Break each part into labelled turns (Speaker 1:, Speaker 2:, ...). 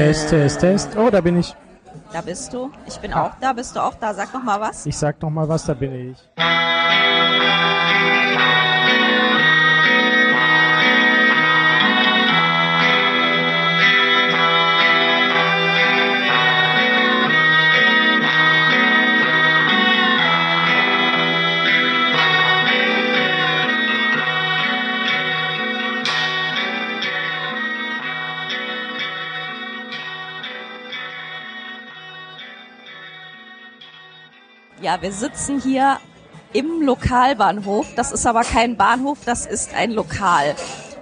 Speaker 1: Test, Test, Test. Oh, da bin ich.
Speaker 2: Da bist du. Ich bin auch da. Bist du auch da? Sag noch mal was.
Speaker 1: Ich sag noch mal was, da bin ich.
Speaker 2: Ja, wir sitzen hier im Lokalbahnhof. Das ist aber kein Bahnhof, das ist ein Lokal.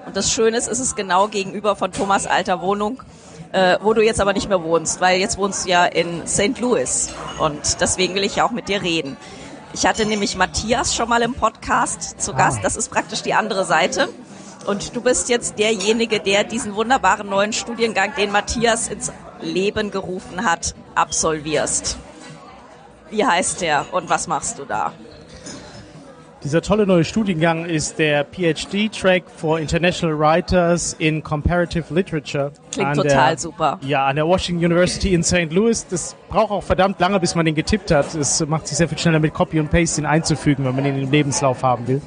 Speaker 2: Und das Schöne ist, es ist genau gegenüber von Thomas alter Wohnung, äh, wo du jetzt aber nicht mehr wohnst, weil jetzt wohnst du ja in St. Louis. Und deswegen will ich ja auch mit dir reden. Ich hatte nämlich Matthias schon mal im Podcast zu Gast. Das ist praktisch die andere Seite. Und du bist jetzt derjenige, der diesen wunderbaren neuen Studiengang, den Matthias ins Leben gerufen hat, absolvierst. Wie heißt der und was machst du da?
Speaker 1: Dieser tolle neue Studiengang ist der PhD-Track for International Writers in Comparative Literature.
Speaker 2: Klingt total
Speaker 1: der,
Speaker 2: super.
Speaker 1: Ja, an der Washington University in St. Louis. Das braucht auch verdammt lange, bis man den getippt hat. Es macht sich sehr viel schneller mit Copy und Paste ihn einzufügen, wenn man ihn im Lebenslauf haben will.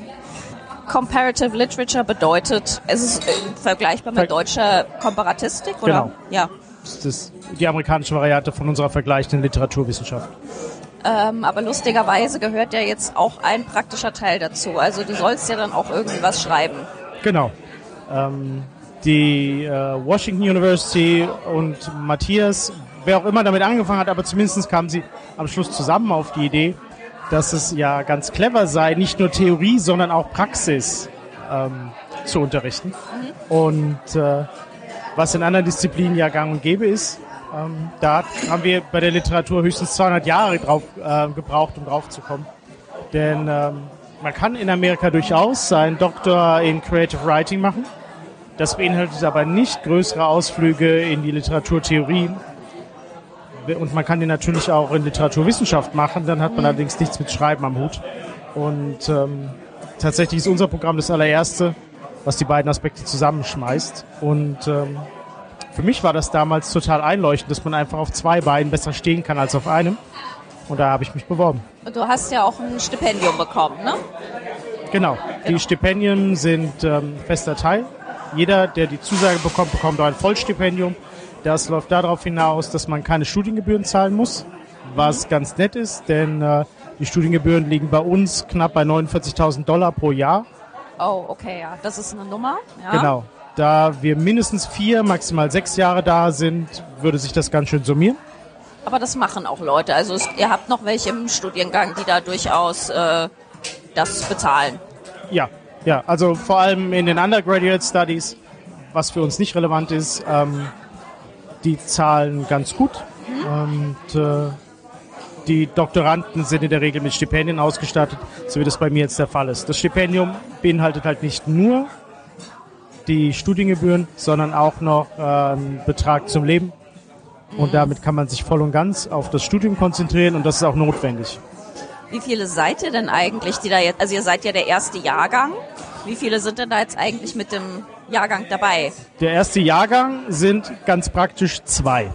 Speaker 2: Comparative Literature bedeutet, es ist äh, vergleichbar mit
Speaker 1: Ver
Speaker 2: deutscher Komparatistik, oder?
Speaker 1: Genau.
Speaker 2: Ja.
Speaker 1: Das ist die amerikanische Variante von unserer vergleichenden Literaturwissenschaft.
Speaker 2: Ähm, aber lustigerweise gehört ja jetzt auch ein praktischer Teil dazu. Also du sollst ja dann auch irgendwie was schreiben.
Speaker 1: Genau. Ähm, die äh, Washington University und Matthias, wer auch immer damit angefangen hat, aber zumindest kamen sie am Schluss zusammen auf die Idee, dass es ja ganz clever sei, nicht nur Theorie, sondern auch Praxis ähm, zu unterrichten. Und äh, was in anderen Disziplinen ja gang und gäbe ist, ähm, da haben wir bei der Literatur höchstens 200 Jahre drauf äh, gebraucht, um drauf zu kommen. Denn ähm, man kann in Amerika durchaus seinen Doktor in Creative Writing machen. Das beinhaltet aber nicht größere Ausflüge in die Literaturtheorie. Und man kann den natürlich auch in Literaturwissenschaft machen, dann hat man allerdings nichts mit Schreiben am Hut. Und ähm, tatsächlich ist unser Programm das allererste, was die beiden Aspekte zusammenschmeißt. Und ähm, für mich war das damals total einleuchtend, dass man einfach auf zwei Beinen besser stehen kann als auf einem. Und da habe ich mich beworben.
Speaker 2: Und du hast ja auch ein Stipendium bekommen, ne?
Speaker 1: Genau. Die Stipendien sind ähm, fester Teil. Jeder, der die Zusage bekommt, bekommt auch ein Vollstipendium. Das läuft darauf hinaus, dass man keine Studiengebühren zahlen muss, was ganz nett ist, denn äh, die Studiengebühren liegen bei uns knapp bei 49.000 Dollar pro Jahr.
Speaker 2: Oh, okay, ja. Das ist eine Nummer. Ja.
Speaker 1: Genau. Da wir mindestens vier, maximal sechs Jahre da sind, würde sich das ganz schön summieren.
Speaker 2: Aber das machen auch Leute. Also es, ihr habt noch welche im Studiengang, die da durchaus äh, das bezahlen.
Speaker 1: Ja, ja, also vor allem in den Undergraduate Studies, was für uns nicht relevant ist, ähm, die zahlen ganz gut. Und äh, die Doktoranden sind in der Regel mit Stipendien ausgestattet, so wie das bei mir jetzt der Fall ist. Das Stipendium beinhaltet halt nicht nur die Studiengebühren, sondern auch noch äh, einen Betrag zum Leben. Und damit kann man sich voll und ganz auf das Studium konzentrieren und das ist auch notwendig.
Speaker 2: Wie viele seid ihr denn eigentlich, die da jetzt, also ihr seid ja der erste Jahrgang. Wie viele sind denn da jetzt eigentlich mit dem Jahrgang dabei?
Speaker 1: Der erste Jahrgang sind ganz praktisch zwei.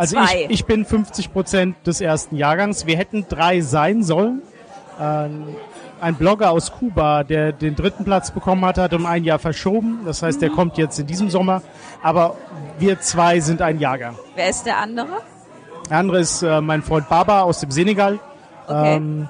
Speaker 1: Also
Speaker 2: Zwei.
Speaker 1: ich, ich bin 50 Prozent des ersten Jahrgangs. Wir hätten drei sein sollen. Ähm, ein Blogger aus Kuba, der den dritten Platz bekommen hat, hat um ein Jahr verschoben. Das heißt, der kommt jetzt in diesem Sommer. Aber wir zwei sind ein Jahrgang.
Speaker 2: Wer ist der andere?
Speaker 1: Der andere ist äh, mein Freund Baba aus dem Senegal.
Speaker 2: Okay.
Speaker 1: Ähm,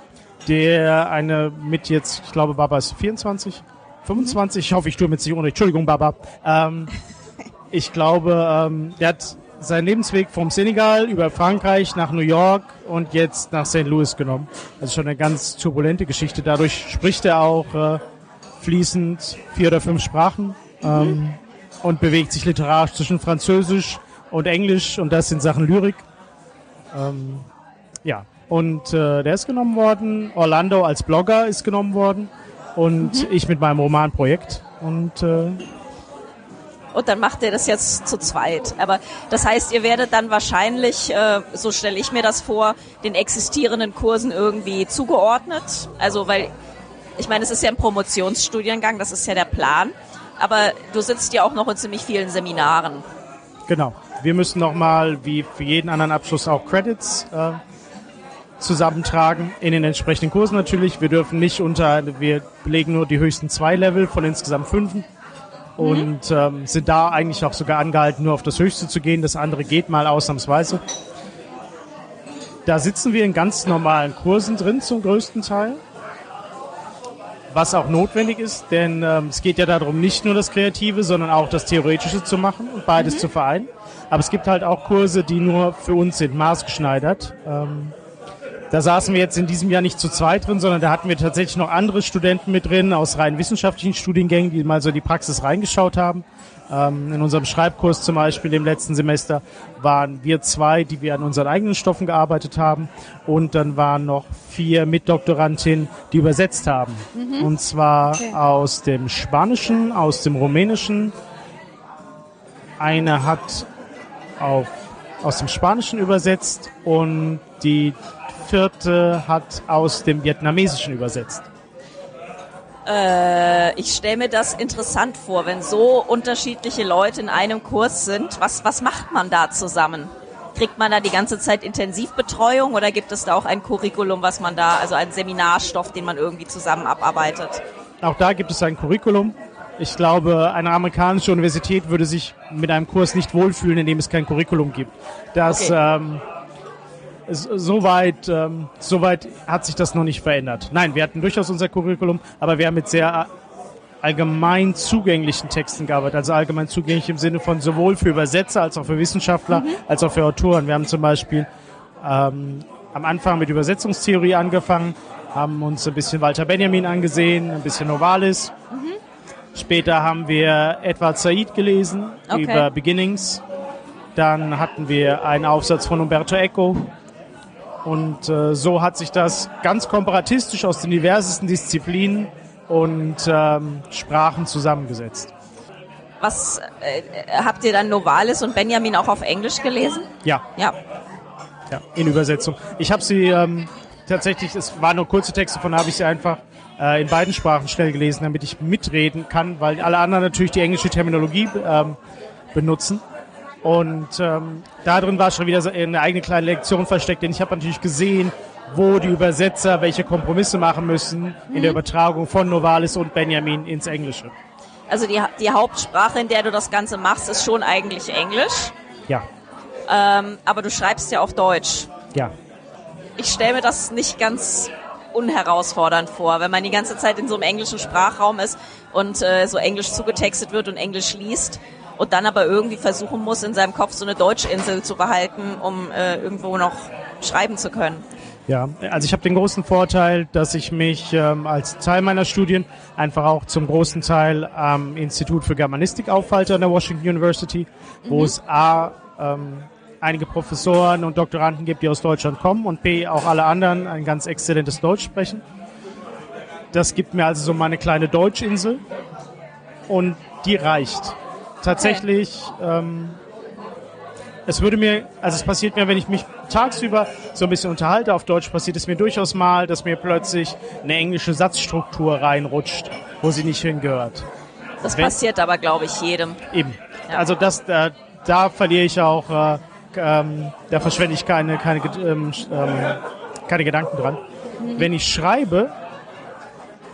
Speaker 1: der eine mit jetzt, ich glaube, Baba ist 24, 25. Ich hoffe, ich tue jetzt nicht unrecht. Entschuldigung, Baba. Ähm, ich glaube, ähm, der hat seinen Lebensweg vom Senegal über Frankreich nach New York und jetzt nach St. Louis genommen. Also schon eine ganz turbulente Geschichte. Dadurch spricht er auch äh, fließend vier oder fünf Sprachen ähm, und bewegt sich literarisch zwischen Französisch und Englisch und das in Sachen Lyrik. Ähm, ja, und äh, der ist genommen worden. Orlando als Blogger ist genommen worden und ich mit meinem Romanprojekt. Und äh,
Speaker 2: Und dann macht ihr das jetzt zu zweit. Aber das heißt, ihr werdet dann wahrscheinlich, äh, so stelle ich mir das vor, den existierenden Kursen irgendwie zugeordnet. Also weil, ich meine, es ist ja ein Promotionsstudiengang, das ist ja der Plan. Aber du sitzt ja auch noch in ziemlich vielen Seminaren.
Speaker 1: Genau. Wir müssen nochmal, wie für jeden anderen Abschluss, auch Credits äh, zusammentragen in den entsprechenden Kursen natürlich. Wir dürfen nicht unter, wir belegen nur die höchsten zwei Level von insgesamt fünf und ähm, sind da eigentlich auch sogar angehalten, nur auf das Höchste zu gehen. Das andere geht mal ausnahmsweise. Da sitzen wir in ganz normalen Kursen drin zum größten Teil, was auch notwendig ist, denn ähm, es geht ja darum, nicht nur das Kreative, sondern auch das Theoretische zu machen und beides zu vereinen. Aber es gibt halt auch Kurse, die nur für uns sind, maßgeschneidert. Ähm, da saßen wir jetzt in diesem Jahr nicht zu zweit drin, sondern da hatten wir tatsächlich noch andere Studenten mit drin aus rein wissenschaftlichen Studiengängen, die mal so die Praxis reingeschaut haben. Ähm, in unserem Schreibkurs zum Beispiel im letzten Semester waren wir zwei, die wir an unseren eigenen Stoffen gearbeitet haben. Und dann waren noch vier Mitdoktorantinnen, die übersetzt haben. Mhm. Und zwar okay. aus dem Spanischen, aus dem Rumänischen. Eine hat auf, aus dem Spanischen übersetzt und die vierte hat aus dem Vietnamesischen übersetzt.
Speaker 2: Äh, ich stelle mir das interessant vor, wenn so unterschiedliche Leute in einem Kurs sind. Was, was macht man da zusammen? Kriegt man da die ganze Zeit Intensivbetreuung oder gibt es da auch ein Curriculum, was man da, also einen Seminarstoff, den man irgendwie zusammen abarbeitet?
Speaker 1: Auch da gibt es ein Curriculum. Ich glaube, eine amerikanische Universität würde sich mit einem Kurs nicht wohlfühlen, in dem es kein Curriculum gibt. Das okay. ähm, soweit, ähm, soweit hat sich das noch nicht verändert. Nein, wir hatten durchaus unser Curriculum, aber wir haben mit sehr allgemein zugänglichen Texten gearbeitet, also allgemein zugänglich im Sinne von sowohl für Übersetzer als auch für Wissenschaftler, mhm. als auch für Autoren. Wir haben zum Beispiel ähm, am Anfang mit Übersetzungstheorie angefangen, haben uns ein bisschen Walter Benjamin angesehen, ein bisschen Novalis. Mhm. Später haben wir Edward Said gelesen okay. über Beginnings. Dann hatten wir einen Aufsatz von Umberto Eco und äh, so hat sich das ganz komparatistisch aus den diversesten Disziplinen und ähm, Sprachen zusammengesetzt.
Speaker 2: Was äh, habt ihr dann Novalis und Benjamin auch auf Englisch gelesen?
Speaker 1: Ja. Ja. Ja, in Übersetzung. Ich habe sie ähm, tatsächlich, es waren nur kurze Texte, von habe ich sie einfach äh, in beiden Sprachen schnell gelesen, damit ich mitreden kann, weil alle anderen natürlich die englische Terminologie ähm, benutzen. Und ähm, da drin war schon wieder so eine eigene kleine Lektion versteckt, denn ich habe natürlich gesehen, wo die Übersetzer welche Kompromisse machen müssen mhm. in der mhm. Übertragung von Novalis und Benjamin ins Englische.
Speaker 2: Also die, die Hauptsprache, in der du das Ganze machst, ist schon eigentlich Englisch.
Speaker 1: Ja.
Speaker 2: Ähm, aber du schreibst ja auf Deutsch.
Speaker 1: Ja.
Speaker 2: Ich stelle mir das nicht ganz unherausfordernd vor, wenn man die ganze Zeit in so einem englischen Sprachraum ist und äh, so Englisch zugetextet wird und Englisch liest und dann aber irgendwie versuchen muss, in seinem Kopf so eine Deutschinsel zu behalten, um äh, irgendwo noch schreiben zu können.
Speaker 1: Ja, also ich habe den großen Vorteil, dass ich mich ähm, als Teil meiner Studien einfach auch zum großen Teil am Institut für Germanistik aufhalte an der Washington University, wo mhm. es A, ähm, einige Professoren und Doktoranden gibt, die aus Deutschland kommen und B, auch alle anderen ein ganz exzellentes Deutsch sprechen. Das gibt mir also so meine kleine Deutschinsel und die reicht tatsächlich, ähm, es würde mir, also es passiert mir, wenn ich mich tagsüber so ein bisschen unterhalte auf Deutsch, passiert es mir durchaus mal, dass mir plötzlich eine englische Satzstruktur reinrutscht, wo sie nicht hingehört.
Speaker 2: Das wenn, passiert aber, glaube ich, jedem.
Speaker 1: Eben. Ja. Also das, da, da verliere ich auch, äh, ähm, da verschwende ich keine, keine, ähm, ähm, keine Gedanken dran. Mhm. Wenn ich schreibe,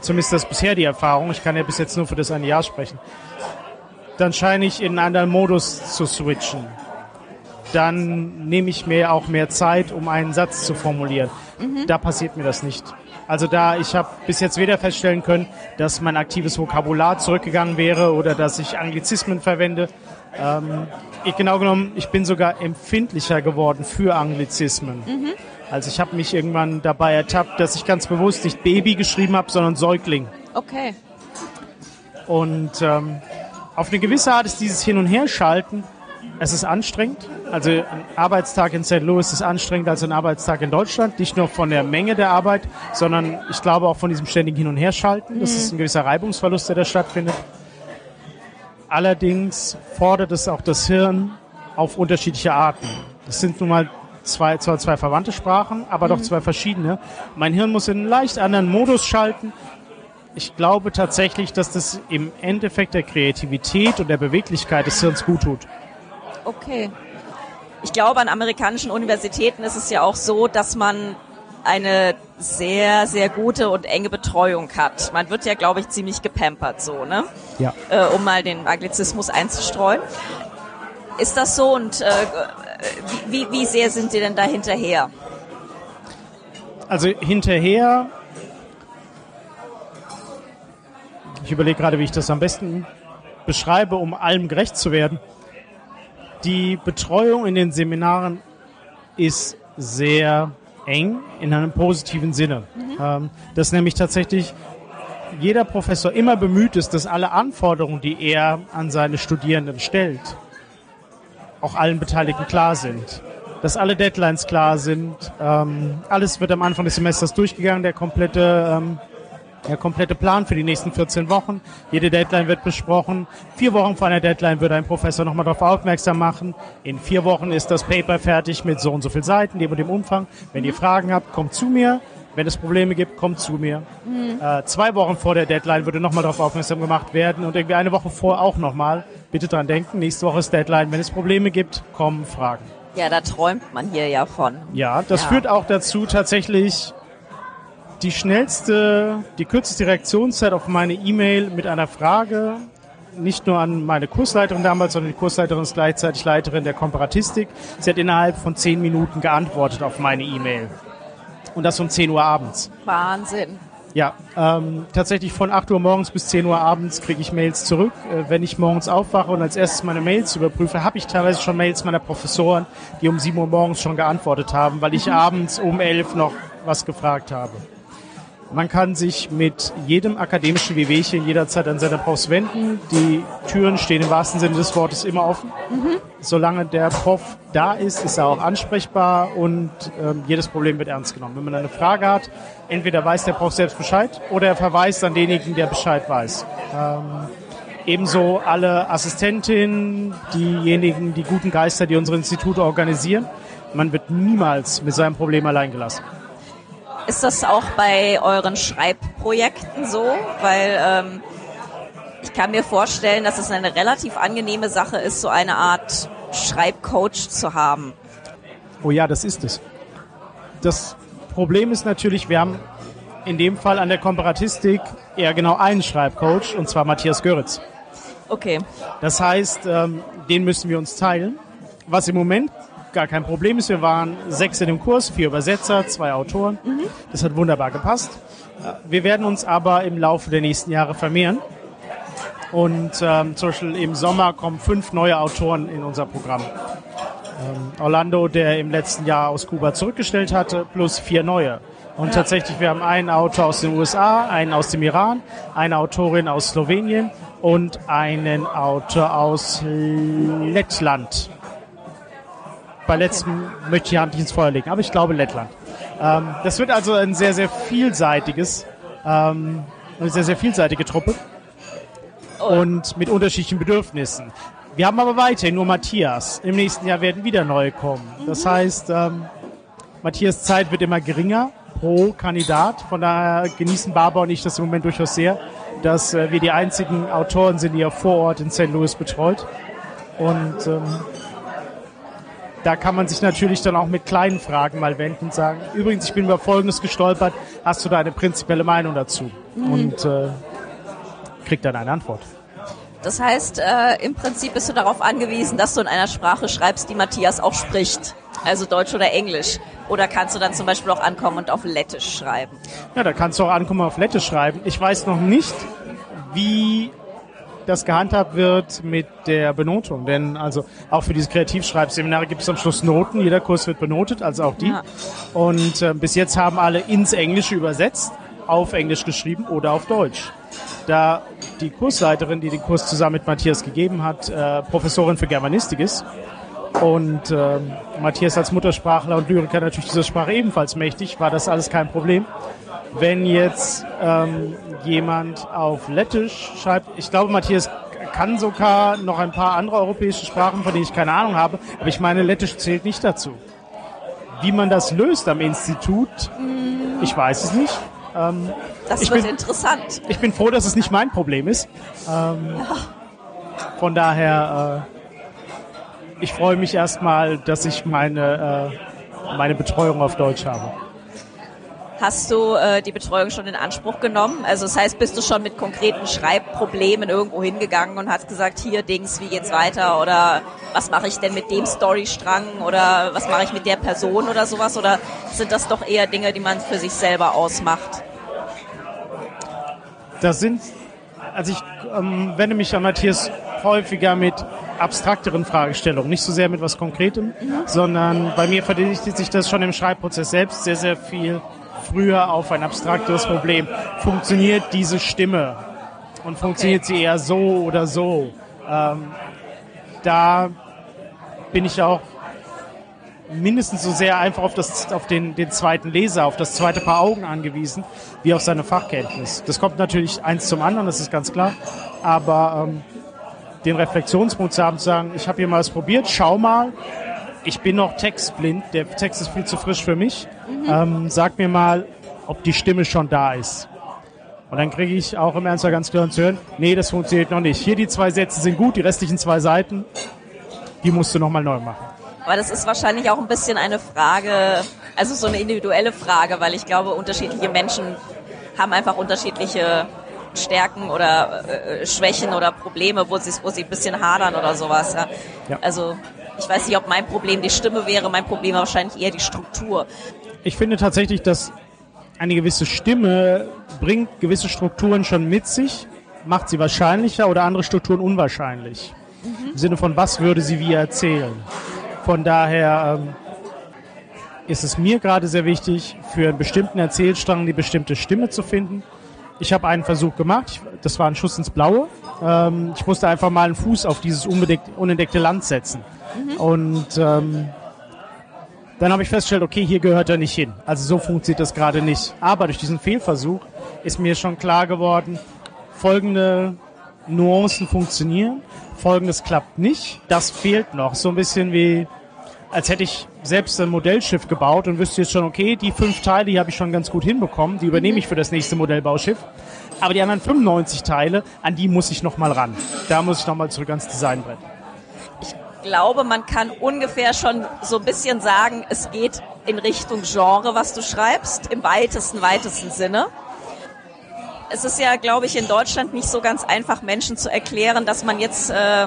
Speaker 1: zumindest das bisher die Erfahrung, ich kann ja bis jetzt nur für das eine Jahr sprechen, dann scheine ich in einen anderen Modus zu switchen. Dann nehme ich mir auch mehr Zeit, um einen Satz zu formulieren. Mhm. Da passiert mir das nicht. Also da, ich habe bis jetzt weder feststellen können, dass mein aktives Vokabular zurückgegangen wäre oder dass ich Anglizismen verwende. Ähm, ich, genau genommen, ich bin sogar empfindlicher geworden für Anglizismen. Mhm. Also ich habe mich irgendwann dabei ertappt, dass ich ganz bewusst nicht Baby geschrieben habe, sondern Säugling.
Speaker 2: Okay.
Speaker 1: Und ähm, auf eine gewisse Art ist dieses Hin- und Herschalten, es ist anstrengend. Also ein Arbeitstag in St. Louis ist anstrengender als ein Arbeitstag in Deutschland. Nicht nur von der Menge der Arbeit, sondern ich glaube auch von diesem ständigen Hin- und Herschalten. Das mhm. ist ein gewisser Reibungsverlust, der da stattfindet. Allerdings fordert es auch das Hirn auf unterschiedliche Arten. Das sind nun mal zwei, zwar zwei verwandte Sprachen, aber mhm. doch zwei verschiedene. Mein Hirn muss in einen leicht anderen Modus schalten ich glaube tatsächlich, dass das im Endeffekt der Kreativität und der Beweglichkeit des Hirns gut tut.
Speaker 2: Okay. ich glaube, an amerikanischen Universitäten ist es ja auch so, dass man eine sehr, sehr gute und enge Betreuung hat. Man wird ja, glaube ich, ziemlich gepampert so, ne?
Speaker 1: Ja.
Speaker 2: Äh, um mal den Anglizismus einzustreuen. Ist das so und äh, wie, wie sehr sind Sie denn da hinterher?
Speaker 1: Also hinterher, ich überlege gerade, wie ich das am besten beschreibe, um allem gerecht zu werden. Die Betreuung in den Seminaren ist sehr eng in einem positiven Sinne. Mhm. Ähm, dass nämlich tatsächlich jeder Professor immer bemüht ist, dass alle Anforderungen, die er an seine Studierenden stellt, auch allen Beteiligten klar sind. Dass alle Deadlines klar sind. Ähm, alles wird am Anfang des Semesters durchgegangen, der komplette ähm, der komplette Plan für die nächsten 14 Wochen. Jede Deadline wird besprochen. Vier Wochen vor einer Deadline wird ein Professor nochmal darauf aufmerksam machen. In vier Wochen ist das Paper fertig mit so und so viel Seiten, dem und dem Umfang. Wenn ihr Fragen habt, kommt zu mir. Wenn es Probleme gibt, kommt zu mir. Mhm. Äh, zwei Wochen vor der Deadline würde nochmal darauf aufmerksam gemacht werden und irgendwie eine Woche vor auch nochmal. Bitte dran denken, nächste Woche ist Deadline. Wenn es Probleme gibt, kommen Fragen.
Speaker 2: Ja, da träumt man hier ja von.
Speaker 1: Ja, das ja. führt auch dazu, tatsächlich die schnellste, die kürzeste Reaktionszeit auf meine E-Mail mit einer Frage, nicht nur an meine Kursleiterin damals, sondern die Kursleiterin ist gleichzeitig Leiterin der Komparatistik. Sie hat innerhalb von zehn Minuten geantwortet auf meine E-Mail. Und das um 10 Uhr abends.
Speaker 2: Wahnsinn.
Speaker 1: Ja, ähm, tatsächlich von 8 Uhr morgens bis 10 Uhr abends kriege ich Mails zurück. Äh, wenn ich morgens aufwache und als erstes meine Mails überprüfe, habe ich teilweise schon Mails meiner Professoren, die um 7 Uhr morgens schon geantwortet haben, weil ich mhm. abends um 11 noch was gefragt habe. Man kann sich mit jedem akademischen Wehwehchen jederzeit an seine Profs wenden. Die Türen stehen im wahrsten Sinne des Wortes immer offen. Mhm. Solange der Prof da ist, ist er auch ansprechbar und ähm, jedes Problem wird ernst genommen. Wenn man eine Frage hat, entweder weiß der Prof selbst Bescheid oder er verweist an denjenigen, der Bescheid weiß. Ähm, ebenso alle Assistentinnen, diejenigen, die guten Geister, die unsere Institute organisieren. Man wird niemals mit seinem Problem allein gelassen.
Speaker 2: Ist das auch bei euren Schreibprojekten so? Weil ähm, ich kann mir vorstellen, dass es eine relativ angenehme Sache ist, so eine Art Schreibcoach zu haben.
Speaker 1: Oh ja, das ist es. Das Problem ist natürlich, wir haben in dem Fall an der Komparatistik eher genau einen Schreibcoach, und zwar Matthias Göritz.
Speaker 2: Okay.
Speaker 1: Das heißt, ähm, den müssen wir uns teilen. Was im Moment gar kein Problem ist. Wir waren sechs in dem Kurs, vier Übersetzer, zwei Autoren. Mhm. Das hat wunderbar gepasst. Wir werden uns aber im Laufe der nächsten Jahre vermehren. Und ähm, zum Beispiel im Sommer kommen fünf neue Autoren in unser Programm. Ähm, Orlando, der im letzten Jahr aus Kuba zurückgestellt hatte, plus vier neue. Und ja. tatsächlich, wir haben einen Autor aus den USA, einen aus dem Iran, eine Autorin aus Slowenien und einen Autor aus Lettland. Bei letztem möchte ich Hand nicht ins Feuer legen, aber ich glaube Lettland. Ähm, das wird also ein sehr, sehr vielseitiges, ähm, eine sehr, sehr vielseitige Truppe oh. und mit unterschiedlichen Bedürfnissen. Wir haben aber weiterhin nur Matthias. Im nächsten Jahr werden wieder neue kommen. Das mhm. heißt, ähm, Matthias Zeit wird immer geringer pro Kandidat. Von daher genießen Barbara und ich das im Moment durchaus sehr, dass äh, wir die einzigen Autoren sind, die er vor Ort in St. Louis betreut. Und ähm, da kann man sich natürlich dann auch mit kleinen Fragen mal wenden und sagen, übrigens, ich bin über Folgendes gestolpert, hast du da eine prinzipielle Meinung dazu? Mhm. Und äh, kriegt dann eine Antwort.
Speaker 2: Das heißt, äh, im Prinzip bist du darauf angewiesen, dass du in einer Sprache schreibst, die Matthias auch spricht. Also Deutsch oder Englisch. Oder kannst du dann zum Beispiel auch ankommen und auf Lettisch schreiben?
Speaker 1: Ja, da kannst du auch ankommen und auf Lettisch schreiben. Ich weiß noch nicht, wie das gehandhabt wird mit der Benotung. Denn also auch für diese Kreativschreibseminare gibt es am Schluss Noten. Jeder Kurs wird benotet, also auch die. Ja. Und äh, bis jetzt haben alle ins Englische übersetzt, auf Englisch geschrieben oder auf Deutsch. Da die Kursleiterin, die den Kurs zusammen mit Matthias gegeben hat, äh, Professorin für Germanistik ist und äh, Matthias als Muttersprachler und Lyriker natürlich dieser Sprache ebenfalls mächtig, war das alles kein Problem. Wenn jetzt ähm, jemand auf Lettisch schreibt, ich glaube, Matthias kann sogar noch ein paar andere europäische Sprachen, von denen ich keine Ahnung habe, aber ich meine, Lettisch zählt nicht dazu. Wie man das löst am Institut, mm. ich weiß es nicht.
Speaker 2: Ähm, das wird bin, interessant.
Speaker 1: Ich bin froh, dass es nicht mein Problem ist. Ähm, ja. Von daher ich freue mich erstmal, dass ich meine, äh, meine Betreuung auf Deutsch habe.
Speaker 2: Hast du äh, die Betreuung schon in Anspruch genommen? Also das heißt, bist du schon mit konkreten Schreibproblemen irgendwo hingegangen und hast gesagt, hier Dings, wie geht's weiter oder was mache ich denn mit dem Storystrang oder was mache ich mit der Person oder sowas? Oder sind das doch eher Dinge, die man für sich selber ausmacht?
Speaker 1: Das sind, also ich ähm, wende mich an Matthias häufiger mit abstrakteren Fragestellungen, nicht so sehr mit was Konkretem, mhm. sondern bei mir verdichtet sich das schon im Schreibprozess selbst sehr, sehr viel früher auf ein abstraktes Problem. Funktioniert diese Stimme? Und funktioniert okay. sie eher so oder so? Ähm, da bin ich auch mindestens so sehr einfach auf, das, auf den, den zweiten Leser, auf das zweite Paar Augen angewiesen, wie auf seine Fachkenntnis. Das kommt natürlich eins zum anderen, das ist ganz klar. Aber ähm, den Reflexionsmut zu haben, zu sagen, ich habe hier mal was probiert, schau mal, ich bin noch textblind, der Text ist viel zu frisch für mich. Mhm. Ähm, sag mir mal, ob die Stimme schon da ist. Und dann kriege ich auch im Ernst ganz klar zu hören, nee, das funktioniert noch nicht. Hier die zwei Sätze sind gut, die restlichen zwei Seiten, die musst du nochmal neu machen.
Speaker 2: Aber das ist wahrscheinlich auch ein bisschen eine Frage, also so eine individuelle Frage, weil ich glaube, unterschiedliche Menschen haben einfach unterschiedliche Stärken oder äh, Schwächen oder Probleme, wo sie, wo sie ein bisschen hadern oder sowas. Ja. ja. Also ich weiß nicht, ob mein Problem die Stimme wäre, mein Problem war wahrscheinlich eher die Struktur.
Speaker 1: Ich finde tatsächlich, dass eine gewisse Stimme bringt gewisse Strukturen schon mit sich, macht sie wahrscheinlicher oder andere Strukturen unwahrscheinlich. Mhm. Im Sinne von, was würde sie wie erzählen. Von daher ähm, ist es mir gerade sehr wichtig, für einen bestimmten Erzählstrang die bestimmte Stimme zu finden. Ich habe einen Versuch gemacht, das war ein Schuss ins Blaue. Ähm, ich musste einfach mal einen Fuß auf dieses unentdeckte Land setzen. Mhm. Und ähm, dann habe ich festgestellt, okay, hier gehört er nicht hin. Also so funktioniert das gerade nicht. Aber durch diesen Fehlversuch ist mir schon klar geworden, folgende Nuancen funktionieren, folgendes klappt nicht. Das fehlt noch. So ein bisschen wie, als hätte ich selbst ein Modellschiff gebaut und wüsste jetzt schon, okay, die fünf Teile, die habe ich schon ganz gut hinbekommen, die übernehme ich für das nächste Modellbauschiff. Aber die anderen 95 Teile, an die muss ich nochmal ran. Da muss ich nochmal zurück ans Designbrett
Speaker 2: glaube, man kann ungefähr schon so ein bisschen sagen, es geht in Richtung Genre, was du schreibst, im weitesten, weitesten Sinne. Es ist ja, glaube ich, in Deutschland nicht so ganz einfach, Menschen zu erklären, dass man jetzt äh,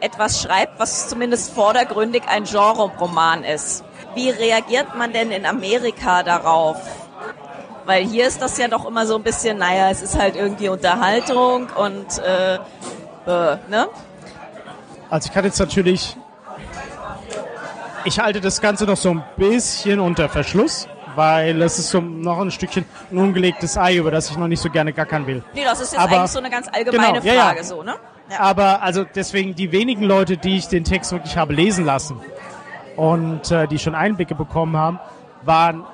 Speaker 2: etwas schreibt, was zumindest vordergründig ein Genre-Roman ist. Wie reagiert man denn in Amerika darauf? Weil hier ist das ja doch immer so ein bisschen, naja, es ist halt irgendwie Unterhaltung und äh, äh, ne?
Speaker 1: Also ich kann jetzt natürlich, ich halte das Ganze noch so ein bisschen unter Verschluss, weil es ist so noch ein Stückchen ein ungelegtes Ei, über das ich noch nicht so gerne gackern will.
Speaker 2: Nee, das ist jetzt Aber, eigentlich so eine ganz allgemeine genau, Frage, ja, ja. so, ne?
Speaker 1: Aber also deswegen die wenigen Leute, die ich den Text wirklich habe lesen lassen und äh, die schon Einblicke bekommen haben, waren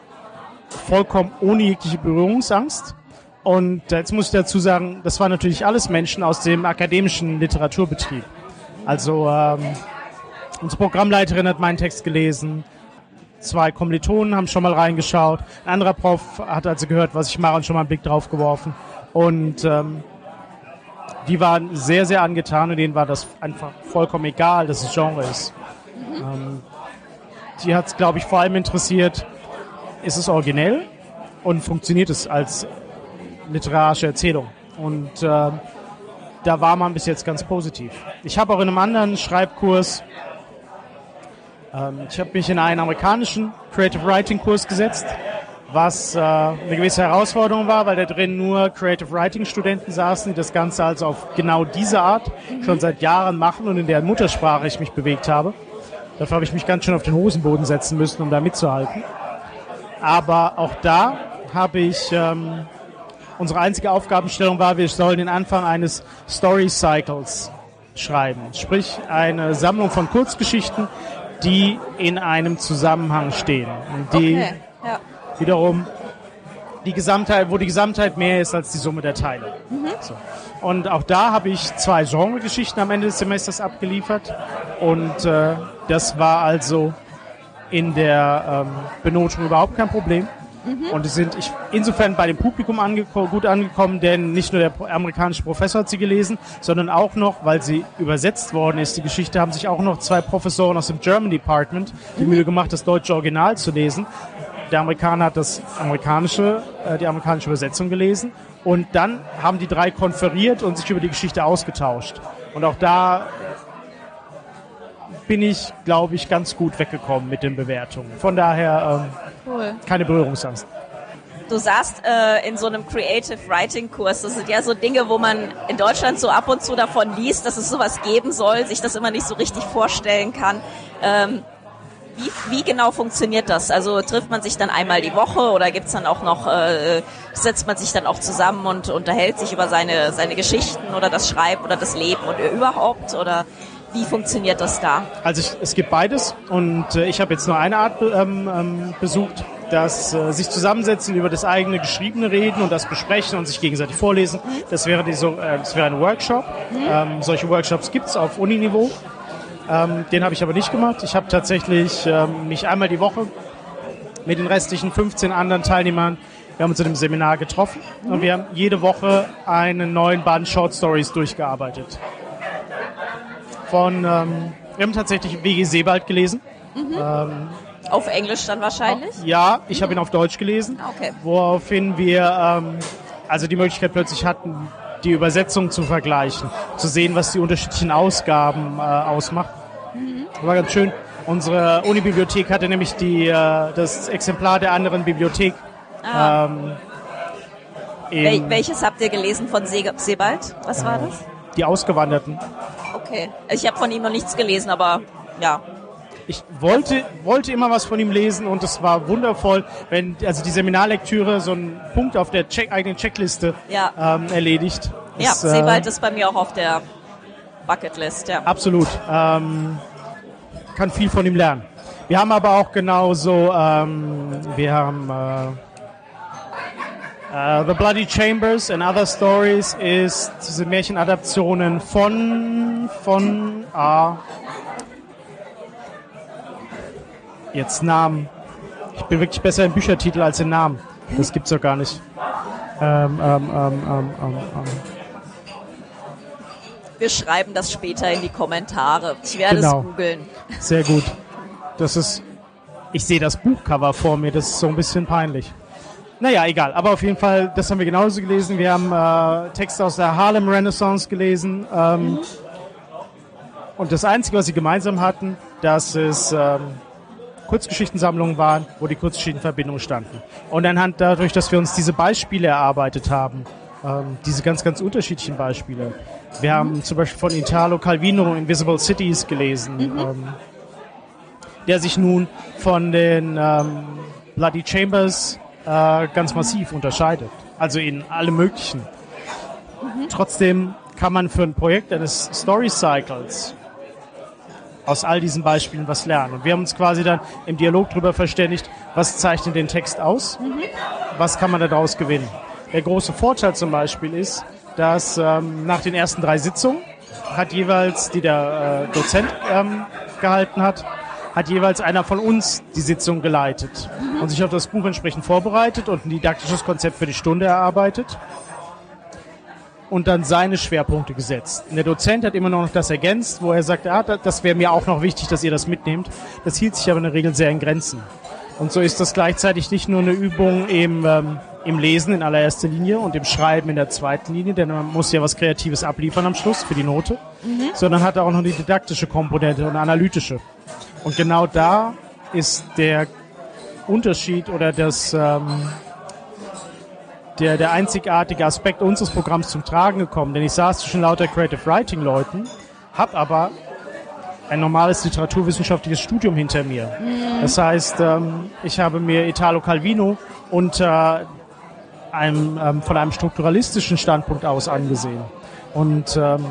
Speaker 1: vollkommen ohne jegliche Berührungsangst. Und äh, jetzt muss ich dazu sagen, das waren natürlich alles Menschen aus dem akademischen Literaturbetrieb. Also ähm, unsere Programmleiterin hat meinen Text gelesen. Zwei Kommilitonen haben schon mal reingeschaut. Ein anderer Prof hat also gehört, was ich mache und schon mal einen Blick drauf geworfen. Und ähm, die waren sehr, sehr angetan und denen war das einfach vollkommen egal, dass es Genre ist. Mhm. Ähm, die hat es, glaube ich, vor allem interessiert, ist es originell und funktioniert es als literarische Erzählung. Und äh, da war man bis jetzt ganz positiv. Ich habe auch in einem anderen Schreibkurs, ähm, ich habe mich in einen amerikanischen Creative Writing Kurs gesetzt, was äh, eine gewisse Herausforderung war, weil da drin nur Creative Writing Studenten saßen, die das Ganze also auf genau diese Art schon seit Jahren machen und in deren Muttersprache ich mich bewegt habe. Dafür habe ich mich ganz schön auf den Hosenboden setzen müssen, um da mitzuhalten. Aber auch da habe ich ähm, Unsere einzige Aufgabenstellung war, wir sollen den Anfang eines Story Cycles schreiben. Sprich, eine Sammlung von Kurzgeschichten, die in einem Zusammenhang stehen. Die okay. ja. Wiederum die Gesamtheit, wo die Gesamtheit mehr ist als die Summe der Teile. Mhm. So. Und auch da habe ich zwei Genregeschichten am Ende des Semesters abgeliefert. Und äh, das war also in der ähm, Benotung überhaupt kein Problem. Mhm. Und sind ich, insofern bei dem Publikum angeko gut angekommen, denn nicht nur der amerikanische Professor hat sie gelesen, sondern auch noch, weil sie übersetzt worden ist, die Geschichte, haben sich auch noch zwei Professoren aus dem German Department die Mühe gemacht, das deutsche Original zu lesen. Der Amerikaner hat das amerikanische, äh, die amerikanische Übersetzung gelesen. Und dann haben die drei konferiert und sich über die Geschichte ausgetauscht. Und auch da bin ich, glaube ich, ganz gut weggekommen mit den Bewertungen. Von daher ähm, cool. keine Berührungsangst.
Speaker 2: Du sagst äh, in so einem Creative Writing Kurs, das sind ja so Dinge, wo man in Deutschland so ab und zu davon liest, dass es sowas geben soll, sich das immer nicht so richtig vorstellen kann. Ähm, wie, wie genau funktioniert das? Also trifft man sich dann einmal die Woche oder gibt's dann auch noch, äh, setzt man sich dann auch zusammen und unterhält sich über seine, seine Geschichten oder das Schreiben oder das Leben und überhaupt? Oder wie funktioniert das da?
Speaker 1: Also ich, es gibt beides und äh, ich habe jetzt nur eine Art ähm, ähm, besucht, das äh, sich zusammensetzen, über das eigene Geschriebene reden und das besprechen und sich gegenseitig vorlesen. Mhm. Das wäre die so, äh, das wäre ein Workshop. Mhm. Ähm, solche Workshops gibt es auf Uniniveau. Ähm, den habe ich aber nicht gemacht. Ich habe tatsächlich ähm, mich einmal die Woche mit den restlichen 15 anderen Teilnehmern wir haben uns in einem Seminar getroffen mhm. und wir haben jede Woche einen neuen Band Short Stories durchgearbeitet von, ähm, wir haben tatsächlich W.G. Sebald gelesen.
Speaker 2: Mhm. Ähm, auf Englisch dann wahrscheinlich?
Speaker 1: Ja, ich mhm. habe ihn auf Deutsch gelesen.
Speaker 2: Ah, okay.
Speaker 1: Woraufhin wir ähm, also die Möglichkeit plötzlich hatten, die Übersetzung zu vergleichen, zu sehen, was die unterschiedlichen Ausgaben äh, ausmacht. War ganz schön. Unsere Unibibliothek hatte nämlich die, äh, das Exemplar der anderen Bibliothek. Ah. Ähm,
Speaker 2: Wel welches habt ihr gelesen von Se Sebald? Was war das?
Speaker 1: Die Ausgewanderten.
Speaker 2: Okay. Ich habe von ihm noch nichts gelesen, aber ja.
Speaker 1: Ich wollte, wollte immer was von ihm lesen und es war wundervoll, wenn also die Seminarlektüre so einen Punkt auf der Check, eigenen Checkliste ja. ähm, erledigt.
Speaker 2: Ja, das, Seewald äh, ist bei mir auch auf der Bucketlist, ja.
Speaker 1: Absolut. Ähm, kann viel von ihm lernen. Wir haben aber auch genauso, ähm, wir haben äh, Uh, The Bloody Chambers and Other Stories ist diese Märchenadaptionen von, von, ah, jetzt Namen. Ich bin wirklich besser in Büchertitel als in Namen. Das gibt's doch gar nicht. Ähm, ähm, ähm, ähm, ähm, ähm.
Speaker 2: Wir schreiben das später in die Kommentare. Ich werde genau. es googeln.
Speaker 1: Sehr gut. Das ist, ich sehe das Buchcover vor mir, das ist so ein bisschen peinlich. Naja, egal. Aber auf jeden Fall, das haben wir genauso gelesen. Wir haben äh, Texte aus der Harlem Renaissance gelesen. Ähm, mhm. Und das Einzige, was sie gemeinsam hatten, dass es ähm, Kurzgeschichtensammlungen waren, wo die Kurzgeschichtenverbindungen standen. Und anhand dadurch, dass wir uns diese Beispiele erarbeitet haben, ähm, diese ganz, ganz unterschiedlichen Beispiele. Wir haben zum Beispiel von Italo Calvino Invisible Cities gelesen, mhm. ähm, der sich nun von den ähm, Bloody Chambers äh, ganz massiv unterscheidet. Also in alle möglichen. Mhm. Trotzdem kann man für ein Projekt eines Story Cycles aus all diesen Beispielen was lernen. Und wir haben uns quasi dann im Dialog darüber verständigt, was zeichnet den Text aus, mhm. was kann man daraus gewinnen. Der große Vorteil zum Beispiel ist, dass ähm, nach den ersten drei Sitzungen hat jeweils, die der äh, Dozent ähm, gehalten hat, hat jeweils einer von uns die Sitzung geleitet mhm. und sich auf das Buch entsprechend vorbereitet und ein didaktisches Konzept für die Stunde erarbeitet und dann seine Schwerpunkte gesetzt. Und der Dozent hat immer noch das ergänzt, wo er sagt, ah, das wäre mir auch noch wichtig, dass ihr das mitnehmt. Das hielt sich aber in der Regel sehr in Grenzen. Und so ist das gleichzeitig nicht nur eine Übung im, ähm, im Lesen in allererster Linie und im Schreiben in der zweiten Linie, denn man muss ja was Kreatives abliefern am Schluss für die Note, mhm. sondern hat auch noch die didaktische Komponente und analytische. Und genau da ist der Unterschied oder das, ähm, der, der einzigartige Aspekt unseres Programms zum Tragen gekommen. Denn ich saß zwischen lauter Creative Writing Leuten, habe aber ein normales literaturwissenschaftliches Studium hinter mir. Mhm. Das heißt, ähm, ich habe mir Italo Calvino unter einem, ähm, von einem strukturalistischen Standpunkt aus angesehen. Und ähm,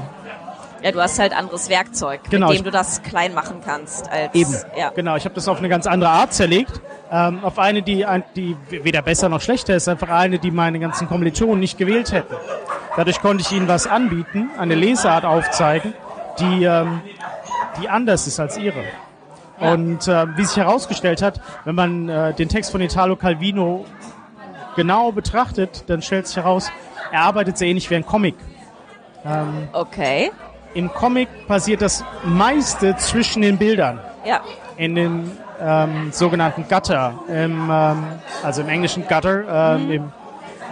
Speaker 2: ja, du hast halt anderes Werkzeug, genau, mit dem du das klein machen kannst. Als,
Speaker 1: eben, ja. genau. Ich habe das auf eine ganz andere Art zerlegt. Ähm, auf eine, die, die weder besser noch schlechter ist, einfach eine, die meine ganzen Kommilitonen nicht gewählt hätten. Dadurch konnte ich ihnen was anbieten, eine Lesart aufzeigen, die, ähm, die anders ist als ihre. Ja. Und äh, wie sich herausgestellt hat, wenn man äh, den Text von Italo Calvino genau betrachtet, dann stellt sich heraus, er arbeitet sehr ähnlich wie ein Comic.
Speaker 2: Ähm, okay.
Speaker 1: Im Comic passiert das meiste zwischen den Bildern.
Speaker 2: Ja.
Speaker 1: In den ähm, sogenannten Gutter, im, ähm, also im englischen Gutter, ähm, mhm. im,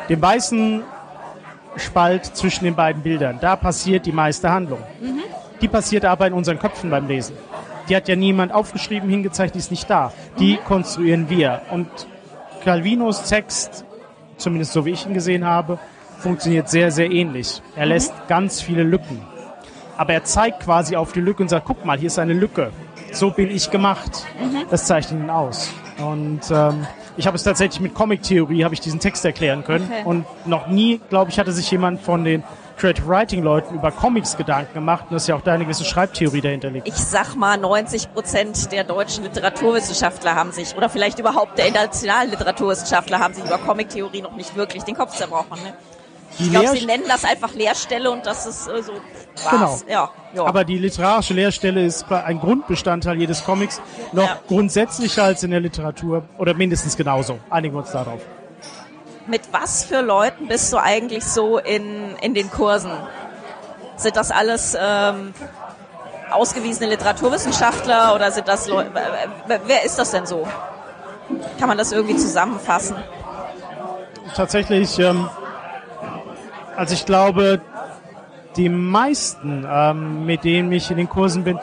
Speaker 1: dem weißen Spalt zwischen den beiden Bildern. Da passiert die meiste Handlung. Mhm. Die passiert aber in unseren Köpfen beim Lesen. Die hat ja niemand aufgeschrieben, hingezeigt, die ist nicht da. Die mhm. konstruieren wir. Und Calvinos Text, zumindest so wie ich ihn gesehen habe, funktioniert sehr, sehr ähnlich. Er lässt mhm. ganz viele Lücken. Aber er zeigt quasi auf die Lücke und sagt, guck mal, hier ist eine Lücke. So bin ich gemacht. Mhm. Das zeichnet ihn aus. Und ähm, ich habe es tatsächlich mit Comic-Theorie, habe ich diesen Text erklären können. Okay. Und noch nie, glaube ich, hatte sich jemand von den Creative Writing Leuten über Comics Gedanken gemacht und das ist ja auch da eine gewisse Schreibtheorie dahinter liegt.
Speaker 2: Ich sag mal, 90 Prozent der deutschen Literaturwissenschaftler haben sich, oder vielleicht überhaupt der internationalen Literaturwissenschaftler haben sich über Comic-Theorie noch nicht wirklich den Kopf zerbrochen. Ne? ich glaube, sie nennen das einfach Lehrstelle und das ist äh, so.
Speaker 1: War's. Genau. Ja, ja. Aber die literarische Lehrstelle ist ein Grundbestandteil jedes Comics, noch ja. grundsätzlicher als in der Literatur oder mindestens genauso. Einigen wir uns darauf.
Speaker 2: Mit was für Leuten bist du eigentlich so in, in den Kursen? Sind das alles ähm, ausgewiesene Literaturwissenschaftler oder sind das Leute? Wer ist das denn so? Kann man das irgendwie zusammenfassen?
Speaker 1: Tatsächlich ähm, also ich glaube, die meisten, ähm, mit denen ich in den Kursen bin,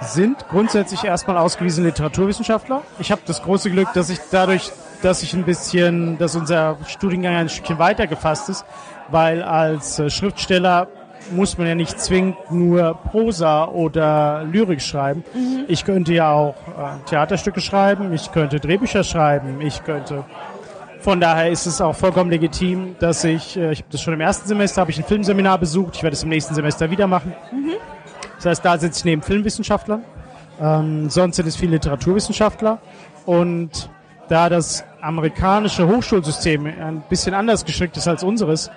Speaker 1: sind grundsätzlich erstmal ausgewiesene Literaturwissenschaftler. Ich habe das große Glück, dass ich dadurch, dass ich ein bisschen, dass unser Studiengang ein Stückchen weiter gefasst ist, weil als äh, Schriftsteller muss man ja nicht zwingend nur Prosa oder Lyrik schreiben. Mhm. Ich könnte ja auch äh, Theaterstücke schreiben, ich könnte Drehbücher schreiben, ich könnte von daher ist es auch vollkommen legitim, dass ich, äh, ich habe das schon im ersten Semester, habe ich ein Filmseminar besucht, ich werde es im nächsten Semester wieder machen. Mhm. Das heißt, da sitze ich neben Filmwissenschaftlern. Ähm, sonst sind es viele Literaturwissenschaftler. Und da das amerikanische Hochschulsystem ein bisschen anders gestrickt ist als unseres,